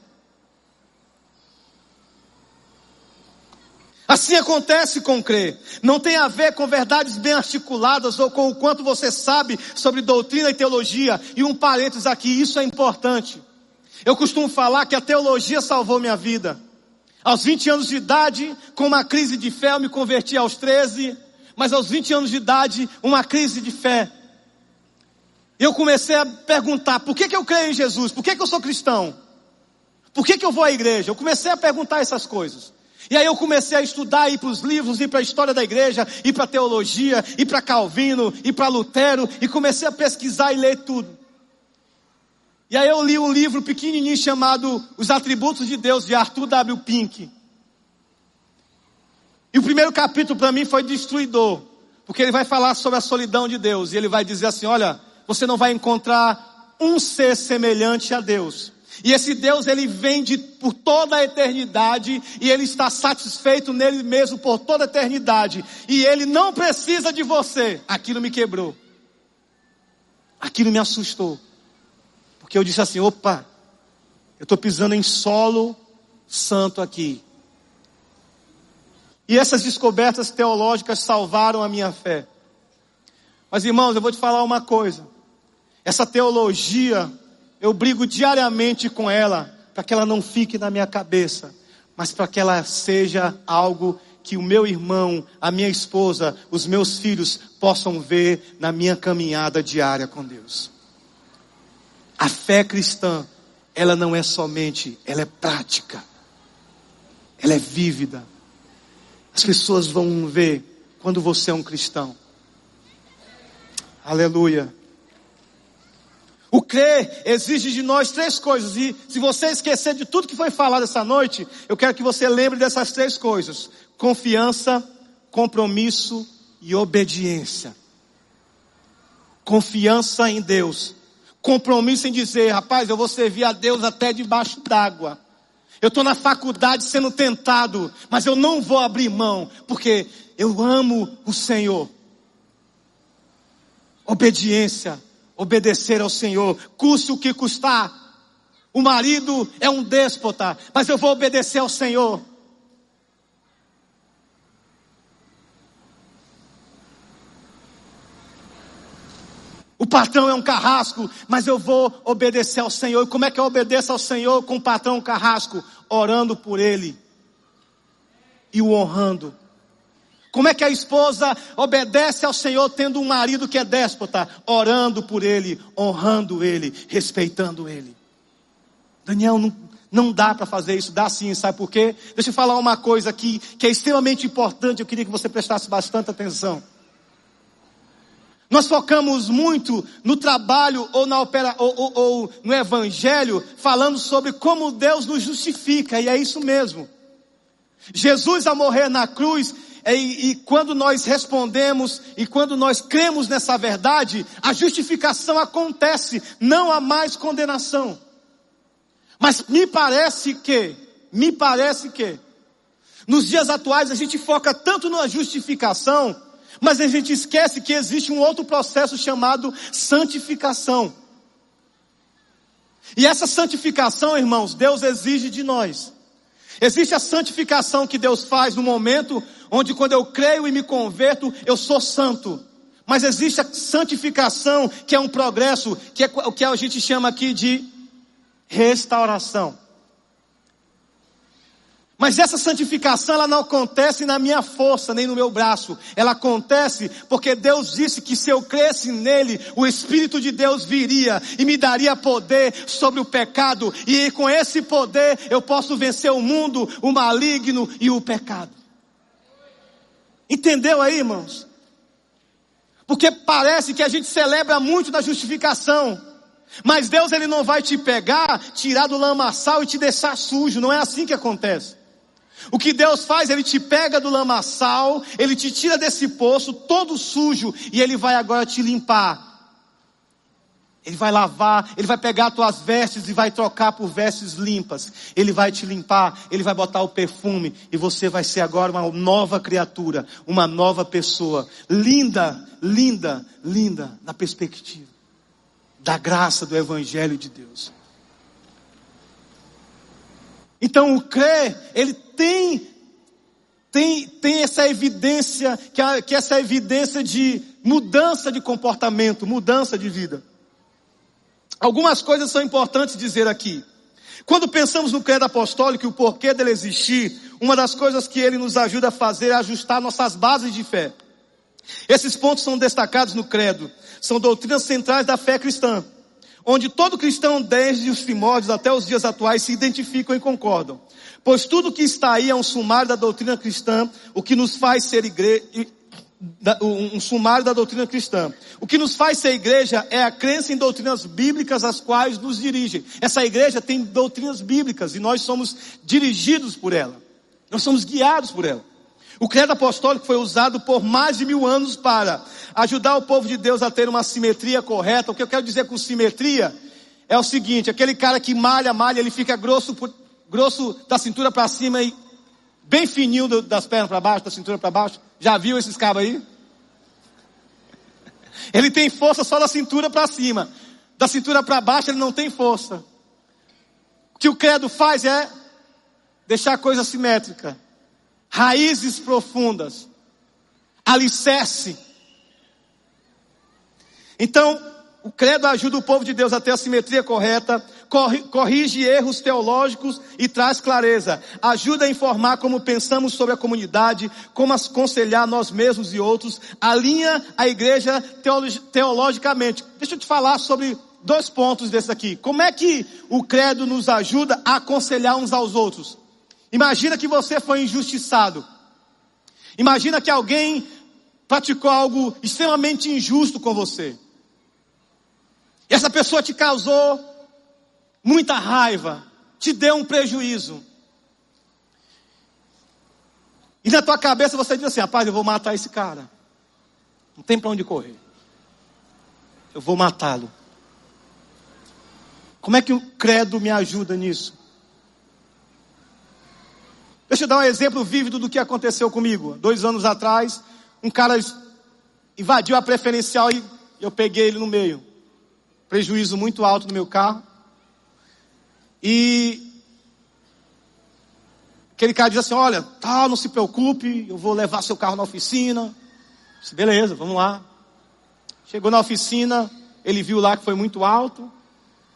Assim acontece com crer. Não tem a ver com verdades bem articuladas ou com o quanto você sabe sobre doutrina e teologia. E um parênteses aqui, isso é importante. Eu costumo falar que a teologia salvou minha vida. Aos 20 anos de idade, com uma crise de fé, eu me converti aos 13, mas aos 20 anos de idade, uma crise de fé. Eu comecei a perguntar, por que, que eu creio em Jesus? Por que, que eu sou cristão? Por que, que eu vou à igreja? Eu comecei a perguntar essas coisas. E aí eu comecei a estudar, ir para os livros, ir para a história da igreja, ir para a teologia, ir para Calvino, ir para Lutero, e comecei a pesquisar e ler tudo. E aí eu li um livro pequenininho chamado Os Atributos de Deus, de Arthur W. Pink. E o primeiro capítulo para mim foi destruidor, porque ele vai falar sobre a solidão de Deus, e ele vai dizer assim, olha, você não vai encontrar um ser semelhante a Deus. E esse Deus, ele vem de, por toda a eternidade e ele está satisfeito nele mesmo por toda a eternidade. E ele não precisa de você. Aquilo me quebrou. Aquilo me assustou. Porque eu disse assim: opa, eu estou pisando em solo santo aqui. E essas descobertas teológicas salvaram a minha fé. Mas irmãos, eu vou te falar uma coisa. Essa teologia eu brigo diariamente com ela para que ela não fique na minha cabeça, mas para que ela seja algo que o meu irmão, a minha esposa, os meus filhos possam ver na minha caminhada diária com Deus. A fé cristã, ela não é somente, ela é prática. Ela é vívida. As pessoas vão ver quando você é um cristão. Aleluia. O crer exige de nós três coisas. E se você esquecer de tudo que foi falado essa noite, eu quero que você lembre dessas três coisas: confiança, compromisso e obediência. Confiança em Deus. Compromisso em dizer, rapaz, eu vou servir a Deus até debaixo d'água. Eu estou na faculdade sendo tentado, mas eu não vou abrir mão, porque eu amo o Senhor. Obediência obedecer ao Senhor, custe o que custar. O marido é um déspota, mas eu vou obedecer ao Senhor. O patrão é um carrasco, mas eu vou obedecer ao Senhor. E como é que eu obedeço ao Senhor com o patrão carrasco? Orando por ele e o honrando. Como é que a esposa obedece ao Senhor tendo um marido que é déspota? Orando por ele, honrando ele, respeitando ele. Daniel, não, não dá para fazer isso, dá sim, sabe por quê? Deixa eu falar uma coisa aqui que é extremamente importante, eu queria que você prestasse bastante atenção. Nós focamos muito no trabalho ou, na opera, ou, ou, ou no evangelho, falando sobre como Deus nos justifica, e é isso mesmo. Jesus a morrer na cruz, e, e quando nós respondemos e quando nós cremos nessa verdade, a justificação acontece, não há mais condenação. Mas me parece que, me parece que, nos dias atuais a gente foca tanto na justificação, mas a gente esquece que existe um outro processo chamado santificação. E essa santificação, irmãos, Deus exige de nós. Existe a santificação que Deus faz no momento onde quando eu creio e me converto, eu sou santo. Mas existe a santificação, que é um progresso, que é o que a gente chama aqui de restauração. Mas essa santificação ela não acontece na minha força, nem no meu braço. Ela acontece porque Deus disse que se eu cresce nele, o Espírito de Deus viria e me daria poder sobre o pecado. E com esse poder eu posso vencer o mundo, o maligno e o pecado. Entendeu aí, irmãos? Porque parece que a gente celebra muito da justificação. Mas Deus ele não vai te pegar, tirar do lamaçal e te deixar sujo. Não é assim que acontece. O que Deus faz, Ele te pega do lamaçal, Ele te tira desse poço todo sujo e Ele vai agora te limpar. Ele vai lavar, ele vai pegar tuas vestes e vai trocar por vestes limpas. Ele vai te limpar, ele vai botar o perfume e você vai ser agora uma nova criatura, uma nova pessoa. Linda, linda, linda na perspectiva da graça do evangelho de Deus. Então o crer, ele tem tem, tem essa evidência, que, a, que essa evidência de mudança de comportamento, mudança de vida. Algumas coisas são importantes dizer aqui. Quando pensamos no credo apostólico e o porquê dele existir, uma das coisas que ele nos ajuda a fazer é ajustar nossas bases de fé. Esses pontos são destacados no credo. São doutrinas centrais da fé cristã, onde todo cristão, desde os primórdios até os dias atuais, se identificam e concordam. Pois tudo que está aí é um sumário da doutrina cristã, o que nos faz ser igreja, um sumário da doutrina cristã. O que nos faz ser igreja é a crença em doutrinas bíblicas às quais nos dirigem. Essa igreja tem doutrinas bíblicas e nós somos dirigidos por ela. Nós somos guiados por ela. O credo apostólico foi usado por mais de mil anos para ajudar o povo de Deus a ter uma simetria correta. O que eu quero dizer com simetria é o seguinte: aquele cara que malha, malha, ele fica grosso grosso da cintura para cima e bem fininho das pernas para baixo, da cintura para baixo. Já viu esses cabos aí? Ele tem força só da cintura para cima. Da cintura para baixo ele não tem força. O que o credo faz é deixar a coisa simétrica. Raízes profundas. Alicerce. Então, o credo ajuda o povo de Deus a ter a simetria correta, corrige erros teológicos e traz clareza. Ajuda a informar como pensamos sobre a comunidade, como aconselhar nós mesmos e outros. Alinha a igreja teologicamente. Deixa eu te falar sobre dois pontos desse aqui. Como é que o credo nos ajuda a aconselhar uns aos outros? Imagina que você foi injustiçado. Imagina que alguém praticou algo extremamente injusto com você. E essa pessoa te causou muita raiva, te deu um prejuízo. E na tua cabeça você diz assim: rapaz, eu vou matar esse cara. Não tem para onde correr. Eu vou matá-lo. Como é que o credo me ajuda nisso? Deixa eu dar um exemplo vívido do que aconteceu comigo. Dois anos atrás, um cara invadiu a preferencial e eu peguei ele no meio. Prejuízo muito alto no meu carro. E aquele cara diz assim: Olha, tá, não se preocupe, eu vou levar seu carro na oficina. Disse, Beleza, vamos lá. Chegou na oficina, ele viu lá que foi muito alto.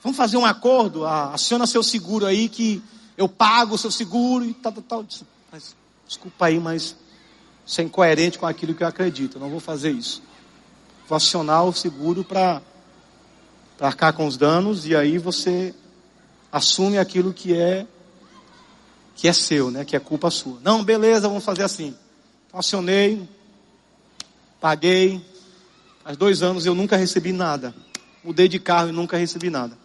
Vamos fazer um acordo, aciona seu seguro aí que eu pago o seu seguro e tal, tal, tal. Mas, desculpa aí, mas isso é incoerente com aquilo que eu acredito. Eu não vou fazer isso. Vou acionar o seguro para arcar com os danos e aí você assume aquilo que é que é seu, né? Que é culpa sua. Não, beleza, vamos fazer assim. Então, acionei, paguei. Há dois anos eu nunca recebi nada. Mudei de carro e nunca recebi nada.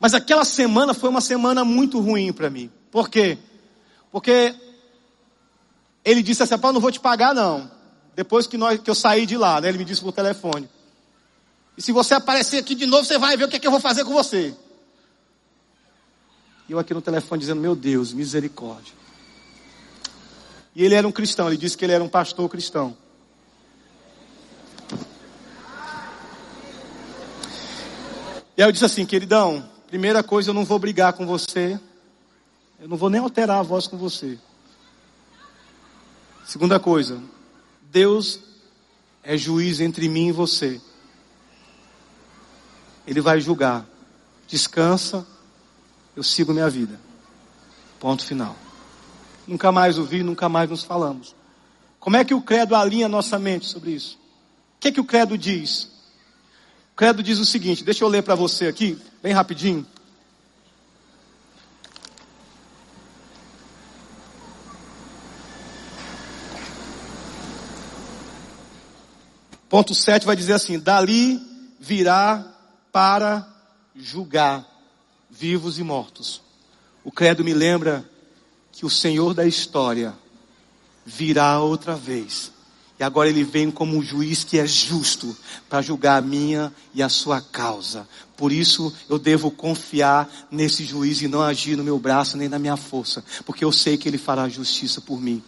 Mas aquela semana foi uma semana muito ruim para mim. Por quê? Porque ele disse assim, Paulo, não vou te pagar não. Depois que, nós, que eu saí de lá, né? Ele me disse por telefone. E se você aparecer aqui de novo, você vai ver o que, é que eu vou fazer com você. E eu aqui no telefone dizendo, meu Deus, misericórdia. E ele era um cristão, ele disse que ele era um pastor cristão. E aí eu disse assim, queridão, primeira coisa, eu não vou brigar com você. Eu não vou nem alterar a voz com você. Segunda coisa, Deus é juiz entre mim e você. Ele vai julgar. Descansa eu sigo minha vida. Ponto final. Nunca mais ouvi, nunca mais nos falamos. Como é que o credo alinha nossa mente sobre isso? O que é que o credo diz? O credo diz o seguinte, deixa eu ler para você aqui, bem rapidinho. Ponto 7 vai dizer assim: dali virá para julgar vivos e mortos. O credo me lembra que o Senhor da história virá outra vez E agora ele vem como um juiz que é justo para julgar a minha e a sua causa. Por isso eu devo confiar nesse juiz e não agir no meu braço nem na minha força, porque eu sei que ele fará justiça por mim.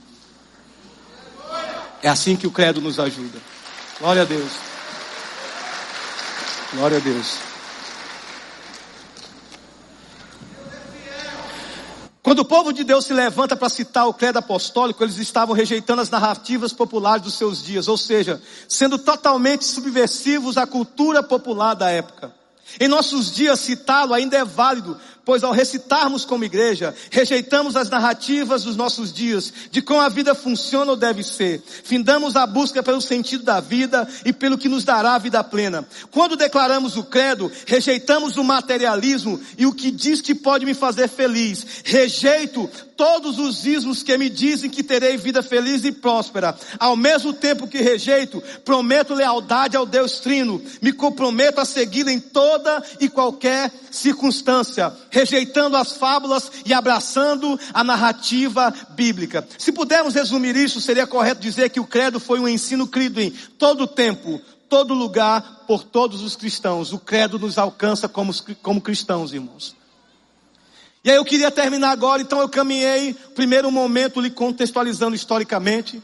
É assim que o credo nos ajuda. Glória a Deus. Glória a Deus. Quando o povo de Deus se levanta para citar o credo apostólico, eles estavam rejeitando as narrativas populares dos seus dias, ou seja, sendo totalmente subversivos à cultura popular da época. Em nossos dias, citá-lo ainda é válido, pois ao recitarmos como igreja, rejeitamos as narrativas dos nossos dias, de como a vida funciona ou deve ser. Findamos a busca pelo sentido da vida e pelo que nos dará a vida plena. Quando declaramos o credo, rejeitamos o materialismo e o que diz que pode me fazer feliz. Rejeito todos os ismos que me dizem que terei vida feliz e próspera. Ao mesmo tempo que rejeito, prometo lealdade ao Deus Trino. Me comprometo a segui-lo em toda e qualquer circunstância rejeitando as fábulas e abraçando a narrativa bíblica. Se pudermos resumir isso, seria correto dizer que o credo foi um ensino crido em todo tempo, todo lugar, por todos os cristãos. O credo nos alcança como, como cristãos, irmãos. E aí eu queria terminar agora, então eu caminhei, primeiro momento lhe contextualizando historicamente.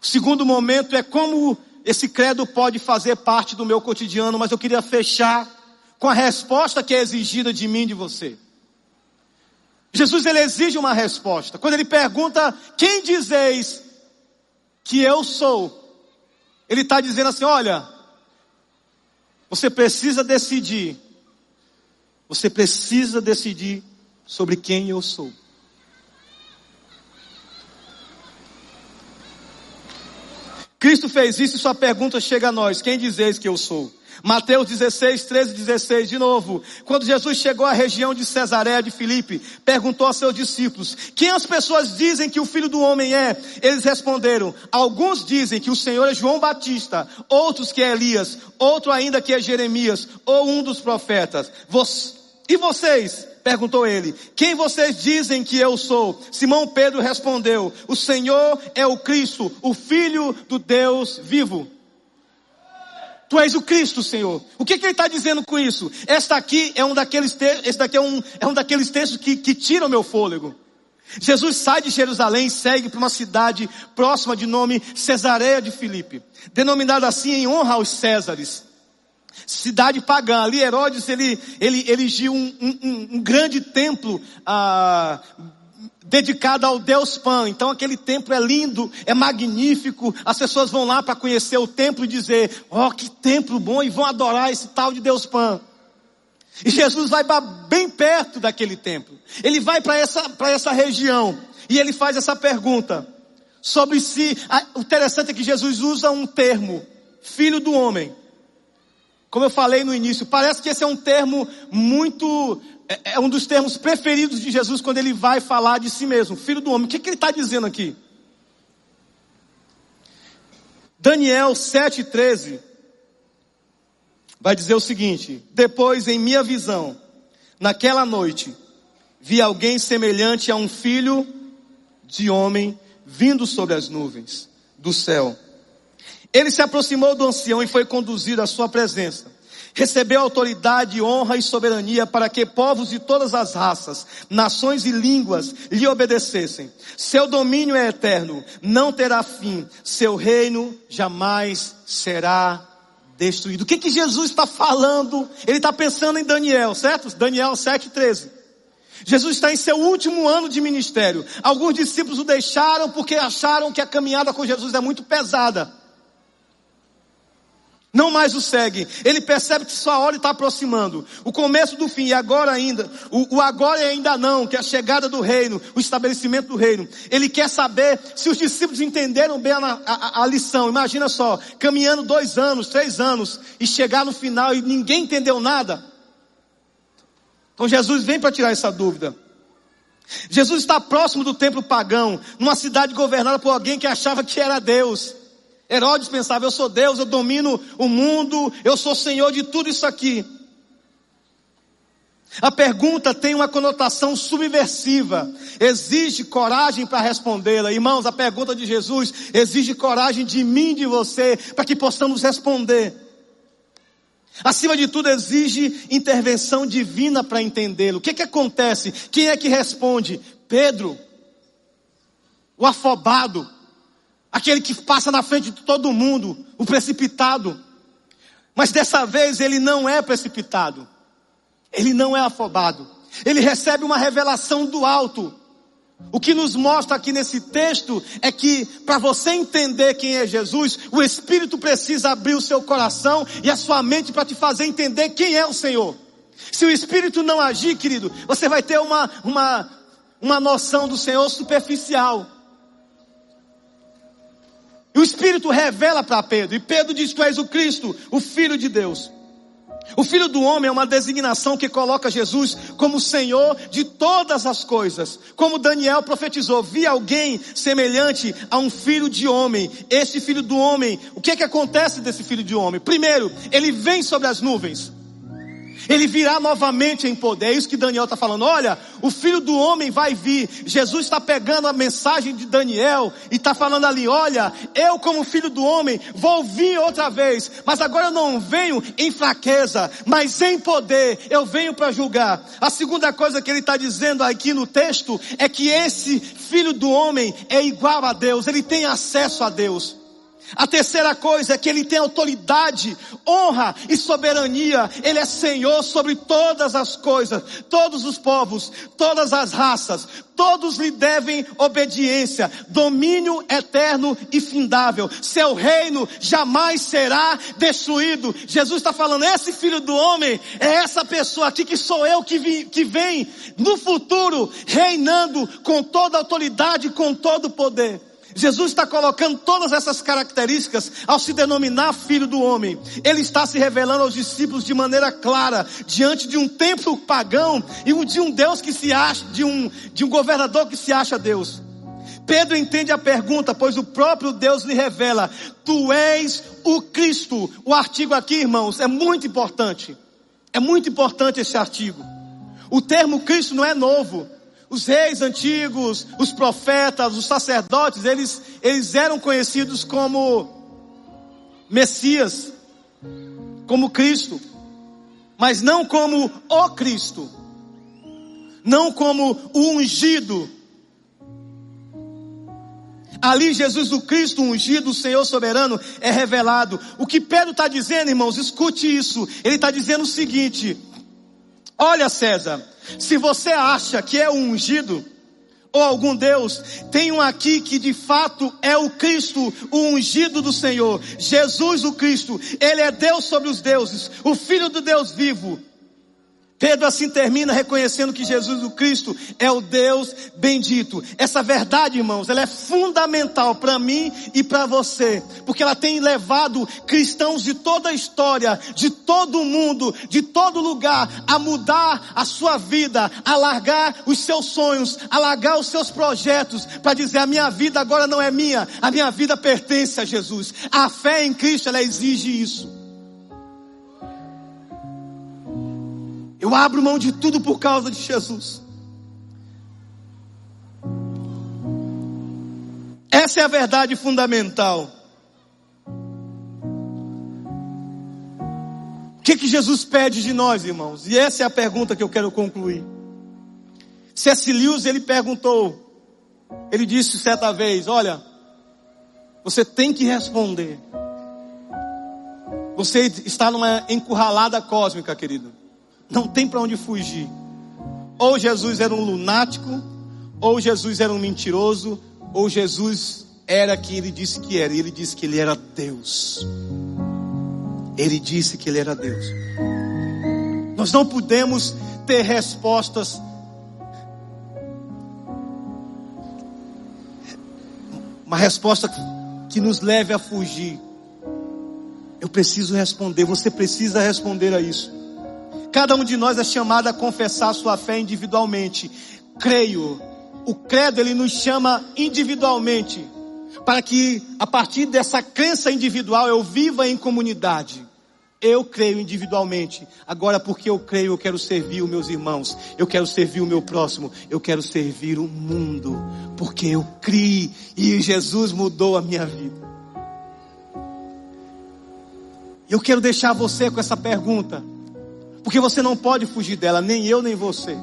O segundo momento é como esse credo pode fazer parte do meu cotidiano, mas eu queria fechar com a resposta que é exigida de mim e de você. Jesus ele exige uma resposta. Quando ele pergunta: Quem dizeis que eu sou? Ele está dizendo assim: Olha, você precisa decidir. Você precisa decidir sobre quem eu sou. Cristo fez isso e sua pergunta chega a nós: Quem dizeis que eu sou? Mateus 16, 13 16, de novo. Quando Jesus chegou à região de Cesareia de Filipe, perguntou a seus discípulos, quem as pessoas dizem que o Filho do Homem é? Eles responderam, alguns dizem que o Senhor é João Batista, outros que é Elias, outro ainda que é Jeremias, ou um dos profetas. E vocês? Perguntou ele, quem vocês dizem que eu sou? Simão Pedro respondeu, o Senhor é o Cristo, o Filho do Deus vivo. Tu és o Cristo, Senhor. O que, que ele está dizendo com isso? Esta aqui é um daqueles daqui é um, é um daqueles textos que, que tiram o meu fôlego. Jesus sai de Jerusalém e segue para uma cidade próxima de nome Cesareia de Filipe, denominada assim em honra aos Césares. Cidade pagã. Ali Herodes ele, ele erigiu um, um, um grande templo ah, dedicada ao Deus Pan. Então aquele templo é lindo, é magnífico. As pessoas vão lá para conhecer o templo e dizer: "Oh, que templo bom!" e vão adorar esse tal de Deus Pan. E Jesus vai bem perto daquele templo. Ele vai para essa para essa região e ele faz essa pergunta sobre si. O interessante é que Jesus usa um termo, filho do homem. Como eu falei no início, parece que esse é um termo muito é, é um dos termos preferidos de Jesus quando ele vai falar de si mesmo, filho do homem. O que, que ele está dizendo aqui? Daniel 7,13 vai dizer o seguinte: Depois, em minha visão, naquela noite, vi alguém semelhante a um filho de homem vindo sobre as nuvens do céu. Ele se aproximou do ancião e foi conduzido à sua presença recebeu autoridade, honra e soberania para que povos de todas as raças, nações e línguas lhe obedecessem. Seu domínio é eterno, não terá fim, seu reino jamais será destruído. O que que Jesus está falando? Ele está pensando em Daniel, certo? Daniel 7,13. Jesus está em seu último ano de ministério. Alguns discípulos o deixaram porque acharam que a caminhada com Jesus é muito pesada. Não mais o segue. Ele percebe que sua hora está aproximando. O começo do fim, e agora ainda. O, o, agora e ainda não, que é a chegada do reino, o estabelecimento do reino. Ele quer saber se os discípulos entenderam bem a, a, a lição. Imagina só, caminhando dois anos, três anos, e chegar no final e ninguém entendeu nada. Então Jesus vem para tirar essa dúvida. Jesus está próximo do templo pagão, numa cidade governada por alguém que achava que era Deus. Herodes pensava: eu sou Deus, eu domino o mundo, eu sou senhor de tudo isso aqui. A pergunta tem uma conotação subversiva, exige coragem para respondê-la. Irmãos, a pergunta de Jesus exige coragem de mim de você, para que possamos responder. Acima de tudo, exige intervenção divina para entendê-lo. O que, que acontece? Quem é que responde? Pedro, o afobado, aquele que passa na frente de todo mundo, o precipitado. Mas dessa vez ele não é precipitado. Ele não é afobado. Ele recebe uma revelação do alto. O que nos mostra aqui nesse texto é que para você entender quem é Jesus, o Espírito precisa abrir o seu coração e a sua mente para te fazer entender quem é o Senhor. Se o Espírito não agir, querido, você vai ter uma, uma, uma noção do Senhor superficial. E o Espírito revela para Pedro, e Pedro diz: Tu és o Cristo, o Filho de Deus. O Filho do Homem é uma designação que coloca Jesus como Senhor de todas as coisas. Como Daniel profetizou, vi alguém semelhante a um filho de homem. Esse filho do homem, o que é que acontece desse filho de homem? Primeiro, ele vem sobre as nuvens. Ele virá novamente em poder. É isso que Daniel está falando. Olha, o filho do homem vai vir. Jesus está pegando a mensagem de Daniel e está falando ali: olha, eu, como filho do homem, vou vir outra vez. Mas agora eu não venho em fraqueza, mas em poder. Eu venho para julgar. A segunda coisa que ele está dizendo aqui no texto é que esse filho do homem é igual a Deus. Ele tem acesso a Deus. A terceira coisa é que ele tem autoridade, honra e soberania. Ele é Senhor sobre todas as coisas, todos os povos, todas as raças. Todos lhe devem obediência, domínio eterno e findável. Seu reino jamais será destruído. Jesus está falando, esse filho do homem é essa pessoa aqui que sou eu que, vi, que vem no futuro reinando com toda autoridade, com todo poder. Jesus está colocando todas essas características ao se denominar filho do homem. Ele está se revelando aos discípulos de maneira clara, diante de um templo pagão e de um Deus que se acha, de um, de um governador que se acha Deus. Pedro entende a pergunta, pois o próprio Deus lhe revela: Tu és o Cristo. O artigo aqui, irmãos, é muito importante. É muito importante esse artigo. O termo Cristo não é novo. Os reis antigos, os profetas, os sacerdotes, eles, eles eram conhecidos como Messias, como Cristo, mas não como o Cristo, não como o ungido. Ali Jesus o Cristo ungido, o Senhor soberano, é revelado. O que Pedro está dizendo, irmãos, escute isso. Ele está dizendo o seguinte: Olha, César, se você acha que é o ungido, ou algum Deus, tem um aqui que de fato é o Cristo, o ungido do Senhor, Jesus o Cristo, Ele é Deus sobre os deuses, o Filho do Deus vivo, Pedro assim termina reconhecendo que Jesus o Cristo é o Deus bendito. Essa verdade, irmãos, ela é fundamental para mim e para você, porque ela tem levado cristãos de toda a história, de todo o mundo, de todo lugar a mudar a sua vida, a largar os seus sonhos, a largar os seus projetos, para dizer a minha vida agora não é minha, a minha vida pertence a Jesus. A fé em Cristo ela exige isso. Eu abro mão de tudo por causa de Jesus. Essa é a verdade fundamental. O que, que Jesus pede de nós, irmãos? E essa é a pergunta que eu quero concluir. C.S. Lewis, ele perguntou, ele disse certa vez, olha, você tem que responder. Você está numa encurralada cósmica, querido. Não tem para onde fugir. Ou Jesus era um lunático, ou Jesus era um mentiroso, ou Jesus era quem ele disse que era. E ele disse que ele era Deus. Ele disse que ele era Deus. Nós não podemos ter respostas uma resposta que nos leve a fugir. Eu preciso responder, você precisa responder a isso. Cada um de nós é chamado a confessar sua fé individualmente. Creio. O credo ele nos chama individualmente para que a partir dessa crença individual eu viva em comunidade. Eu creio individualmente. Agora, porque eu creio, eu quero servir os meus irmãos. Eu quero servir o meu próximo. Eu quero servir o mundo. Porque eu criei e Jesus mudou a minha vida. Eu quero deixar você com essa pergunta. Porque você não pode fugir dela, nem eu, nem você.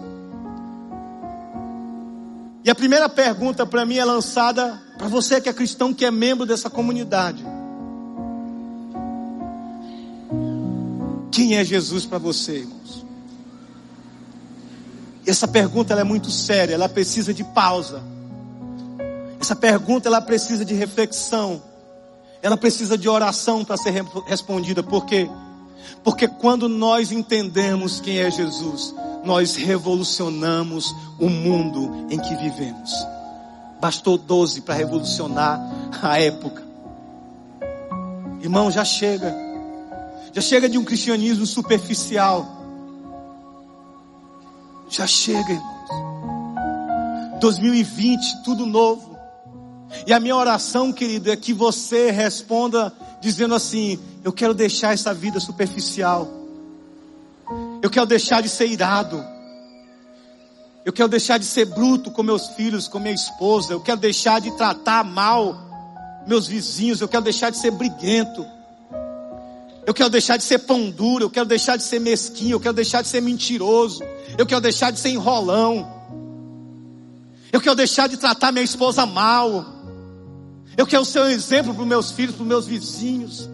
E a primeira pergunta para mim é lançada para você que é cristão, que é membro dessa comunidade. Quem é Jesus para você, irmãos? Essa pergunta é muito séria, ela precisa de pausa. Essa pergunta ela precisa de reflexão. Ela precisa de oração para ser respondida. Por quê? Porque quando nós entendemos quem é Jesus, nós revolucionamos o mundo em que vivemos. Bastou 12 para revolucionar a época. Irmão, já chega. Já chega de um cristianismo superficial. Já chega, irmãos. 2020, tudo novo. E a minha oração, querido, é que você responda dizendo assim: Eu quero deixar essa vida superficial. Eu quero deixar de ser irado. Eu quero deixar de ser bruto com meus filhos, com minha esposa. Eu quero deixar de tratar mal meus vizinhos. Eu quero deixar de ser briguento. Eu quero deixar de ser pão duro, eu quero deixar de ser mesquinho, eu quero deixar de ser mentiroso, eu quero deixar de ser enrolão. Eu quero deixar de tratar minha esposa mal. Eu quero ser um exemplo para os meus filhos, para os meus vizinhos.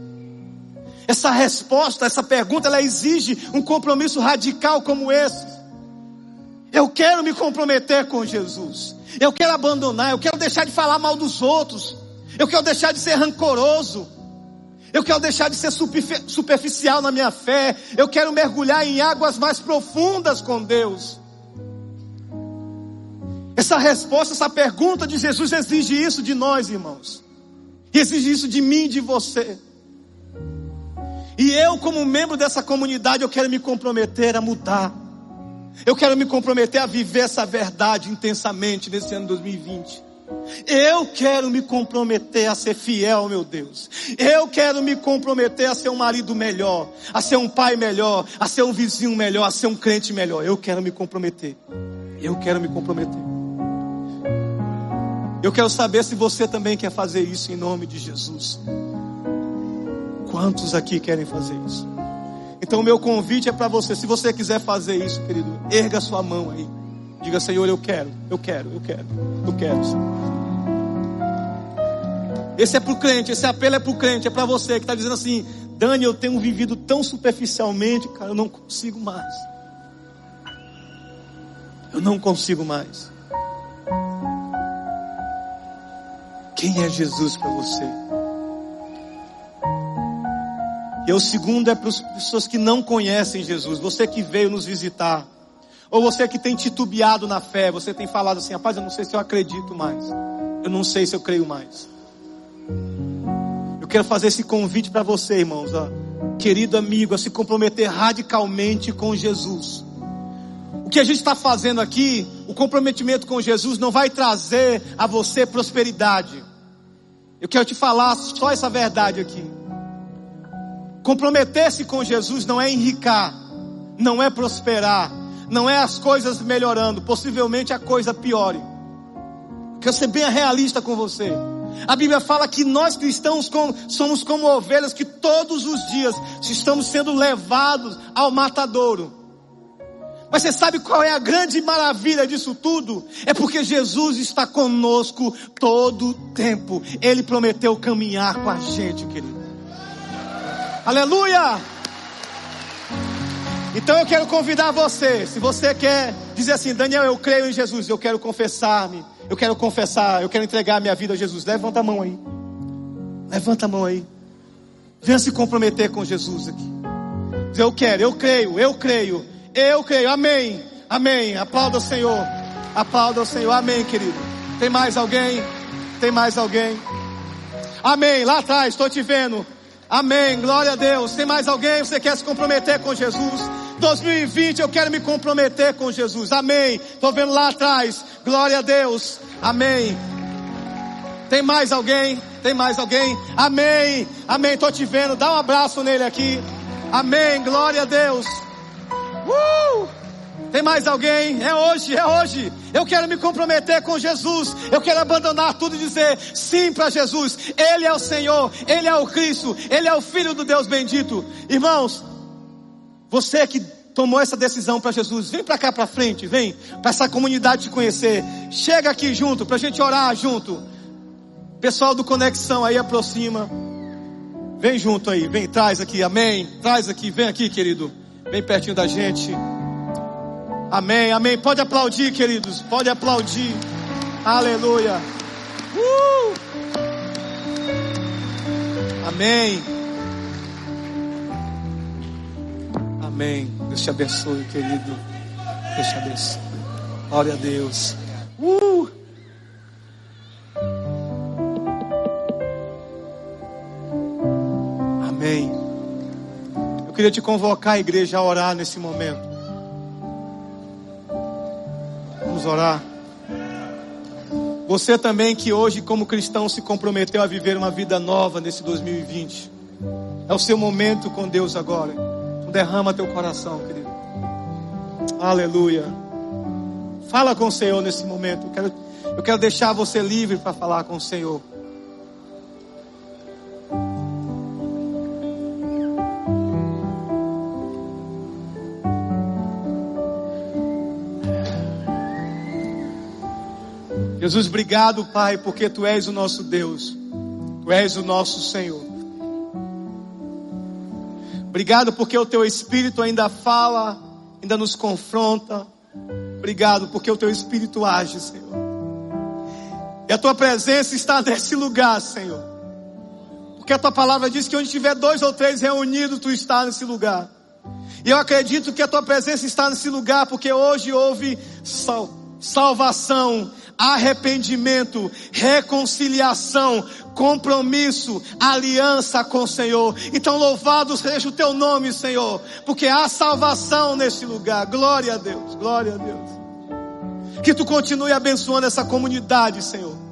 Essa resposta, essa pergunta, ela exige um compromisso radical como esse. Eu quero me comprometer com Jesus. Eu quero abandonar, eu quero deixar de falar mal dos outros. Eu quero deixar de ser rancoroso. Eu quero deixar de ser superficial na minha fé. Eu quero mergulhar em águas mais profundas com Deus. Essa resposta, essa pergunta de Jesus exige isso de nós, irmãos. Exige isso de mim e de você. E eu, como membro dessa comunidade, eu quero me comprometer a mudar. Eu quero me comprometer a viver essa verdade intensamente nesse ano 2020. Eu quero me comprometer a ser fiel, meu Deus. Eu quero me comprometer a ser um marido melhor, a ser um pai melhor, a ser um vizinho melhor, a ser um crente melhor. Eu quero me comprometer. Eu quero me comprometer. Eu quero saber se você também quer fazer isso em nome de Jesus. Quantos aqui querem fazer isso? Então o meu convite é para você. Se você quiser fazer isso, querido, erga sua mão aí. Diga, Senhor, eu quero, eu quero, eu quero, eu quero. Esse é para o crente, esse apelo é para o crente, é para você que está dizendo assim: Dani, eu tenho vivido tão superficialmente, cara, eu não consigo mais. Eu não consigo mais. Quem é Jesus para você? E o segundo é para as pessoas que não conhecem Jesus. Você que veio nos visitar. Ou você que tem titubeado na fé, você tem falado assim, rapaz, eu não sei se eu acredito mais. Eu não sei se eu creio mais. Eu quero fazer esse convite para você, irmãos, ó. querido amigo, a se comprometer radicalmente com Jesus. O que a gente está fazendo aqui, o comprometimento com Jesus não vai trazer a você prosperidade. Eu quero te falar só essa verdade aqui. Comprometer-se com Jesus não é enricar, não é prosperar, não é as coisas melhorando, possivelmente a coisa piore. Quero ser bem realista com você. A Bíblia fala que nós cristãos somos como ovelhas que todos os dias estamos sendo levados ao matadouro. Mas você sabe qual é a grande maravilha disso tudo? É porque Jesus está conosco todo o tempo. Ele prometeu caminhar com a gente, querido. Aleluia! Então eu quero convidar você, se você quer dizer assim, Daniel, eu creio em Jesus, eu quero confessar-me, eu quero confessar, eu quero entregar minha vida a Jesus. Levanta a mão aí. Levanta a mão aí. Venha se comprometer com Jesus aqui. Diz, eu quero, eu creio, eu creio, eu creio. Amém. Amém. Aplauda o Senhor. Aplauda o Senhor. Amém, querido. Tem mais alguém? Tem mais alguém? Amém. Lá atrás, estou te vendo. Amém. Glória a Deus. Tem mais alguém? Você quer se comprometer com Jesus? 2020 eu quero me comprometer com Jesus. Amém. Estou vendo lá atrás. Glória a Deus. Amém. Tem mais alguém? Tem mais alguém? Amém. Amém. Estou te vendo. Dá um abraço nele aqui. Amém. Glória a Deus. Uh! Tem mais alguém? É hoje, é hoje. Eu quero me comprometer com Jesus. Eu quero abandonar tudo e dizer sim para Jesus. Ele é o Senhor, Ele é o Cristo, Ele é o Filho do Deus bendito. Irmãos, você que tomou essa decisão para Jesus, vem para cá para frente, vem para essa comunidade te conhecer. Chega aqui junto para a gente orar junto. Pessoal do Conexão aí aproxima. Vem junto aí, vem, traz aqui, amém. Traz aqui, vem aqui, querido. Bem pertinho da gente. Amém, amém. Pode aplaudir, queridos. Pode aplaudir. Aleluia. Uh! Amém. Amém. Deus te abençoe, querido. Deus te abençoe. Glória a Deus. Queria te convocar a igreja a orar nesse momento. Vamos orar. Você também que hoje, como cristão, se comprometeu a viver uma vida nova nesse 2020. É o seu momento com Deus agora. Então derrama teu coração, querido. Aleluia. Fala com o Senhor nesse momento. Eu quero, eu quero deixar você livre para falar com o Senhor. Jesus, obrigado, Pai, porque Tu és o nosso Deus, Tu és o nosso Senhor. Obrigado porque o Teu Espírito ainda fala, ainda nos confronta. Obrigado porque o Teu Espírito age, Senhor. E a Tua presença está nesse lugar, Senhor. Porque a Tua palavra diz que onde tiver dois ou três reunidos, Tu está nesse lugar. E eu acredito que a Tua presença está nesse lugar porque hoje houve sal salvação arrependimento, reconciliação, compromisso, aliança com o Senhor. Então louvado seja o teu nome, Senhor, porque há salvação nesse lugar. Glória a Deus, glória a Deus. Que tu continue abençoando essa comunidade, Senhor.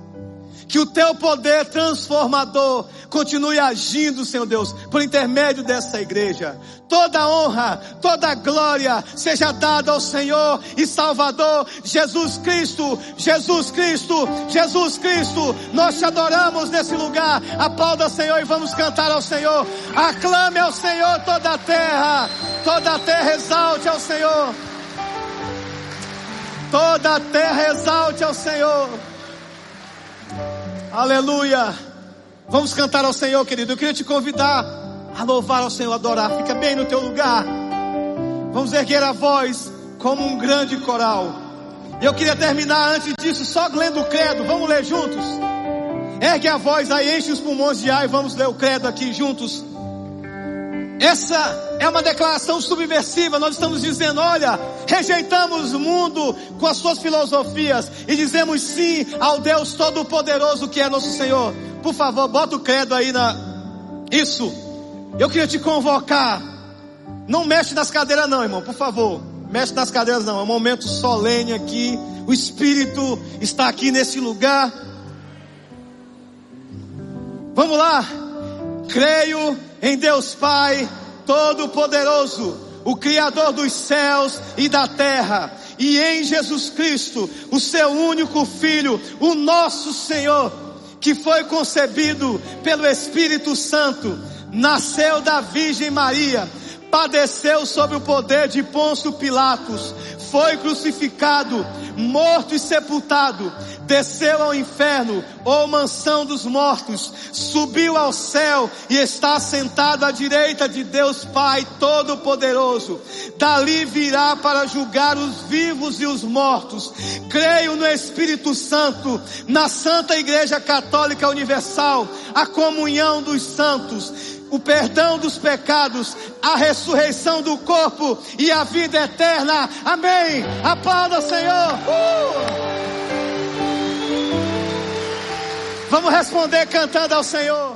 Que o teu poder transformador continue agindo, Senhor Deus, por intermédio dessa igreja. Toda honra, toda glória seja dada ao Senhor e Salvador Jesus Cristo, Jesus Cristo, Jesus Cristo. Nós te adoramos nesse lugar. Aplauda, Senhor, e vamos cantar ao Senhor. Aclame ao Senhor toda a terra, toda a terra exalte ao Senhor. Toda a terra exalte ao Senhor. Aleluia. Vamos cantar ao Senhor, querido. Eu queria te convidar a louvar ao Senhor, adorar. Fica bem no teu lugar. Vamos erguer a voz como um grande coral. Eu queria terminar antes disso só lendo o credo. Vamos ler juntos? Ergue a voz aí, enche os pulmões de ar e vamos ler o credo aqui juntos. Essa é uma declaração subversiva. Nós estamos dizendo: olha, rejeitamos o mundo com as suas filosofias e dizemos sim ao Deus Todo-Poderoso que é nosso Senhor. Por favor, bota o credo aí na. Isso. Eu queria te convocar. Não mexe nas cadeiras, não, irmão, por favor. Mexe nas cadeiras, não. É um momento solene aqui. O Espírito está aqui nesse lugar. Vamos lá. Creio em Deus Pai Todo-Poderoso, o Criador dos céus e da terra, e em Jesus Cristo, o seu único Filho, o nosso Senhor, que foi concebido pelo Espírito Santo, nasceu da Virgem Maria, padeceu sob o poder de Pôncio Pilatos, foi crucificado, morto e sepultado, desceu ao inferno, ou mansão dos mortos, subiu ao céu e está sentado à direita de Deus Pai Todo-Poderoso. Dali virá para julgar os vivos e os mortos. Creio no Espírito Santo, na Santa Igreja Católica Universal, a comunhão dos santos o perdão dos pecados, a ressurreição do corpo e a vida eterna. Amém. Aplauda, Senhor. Uh! Vamos responder cantando ao Senhor.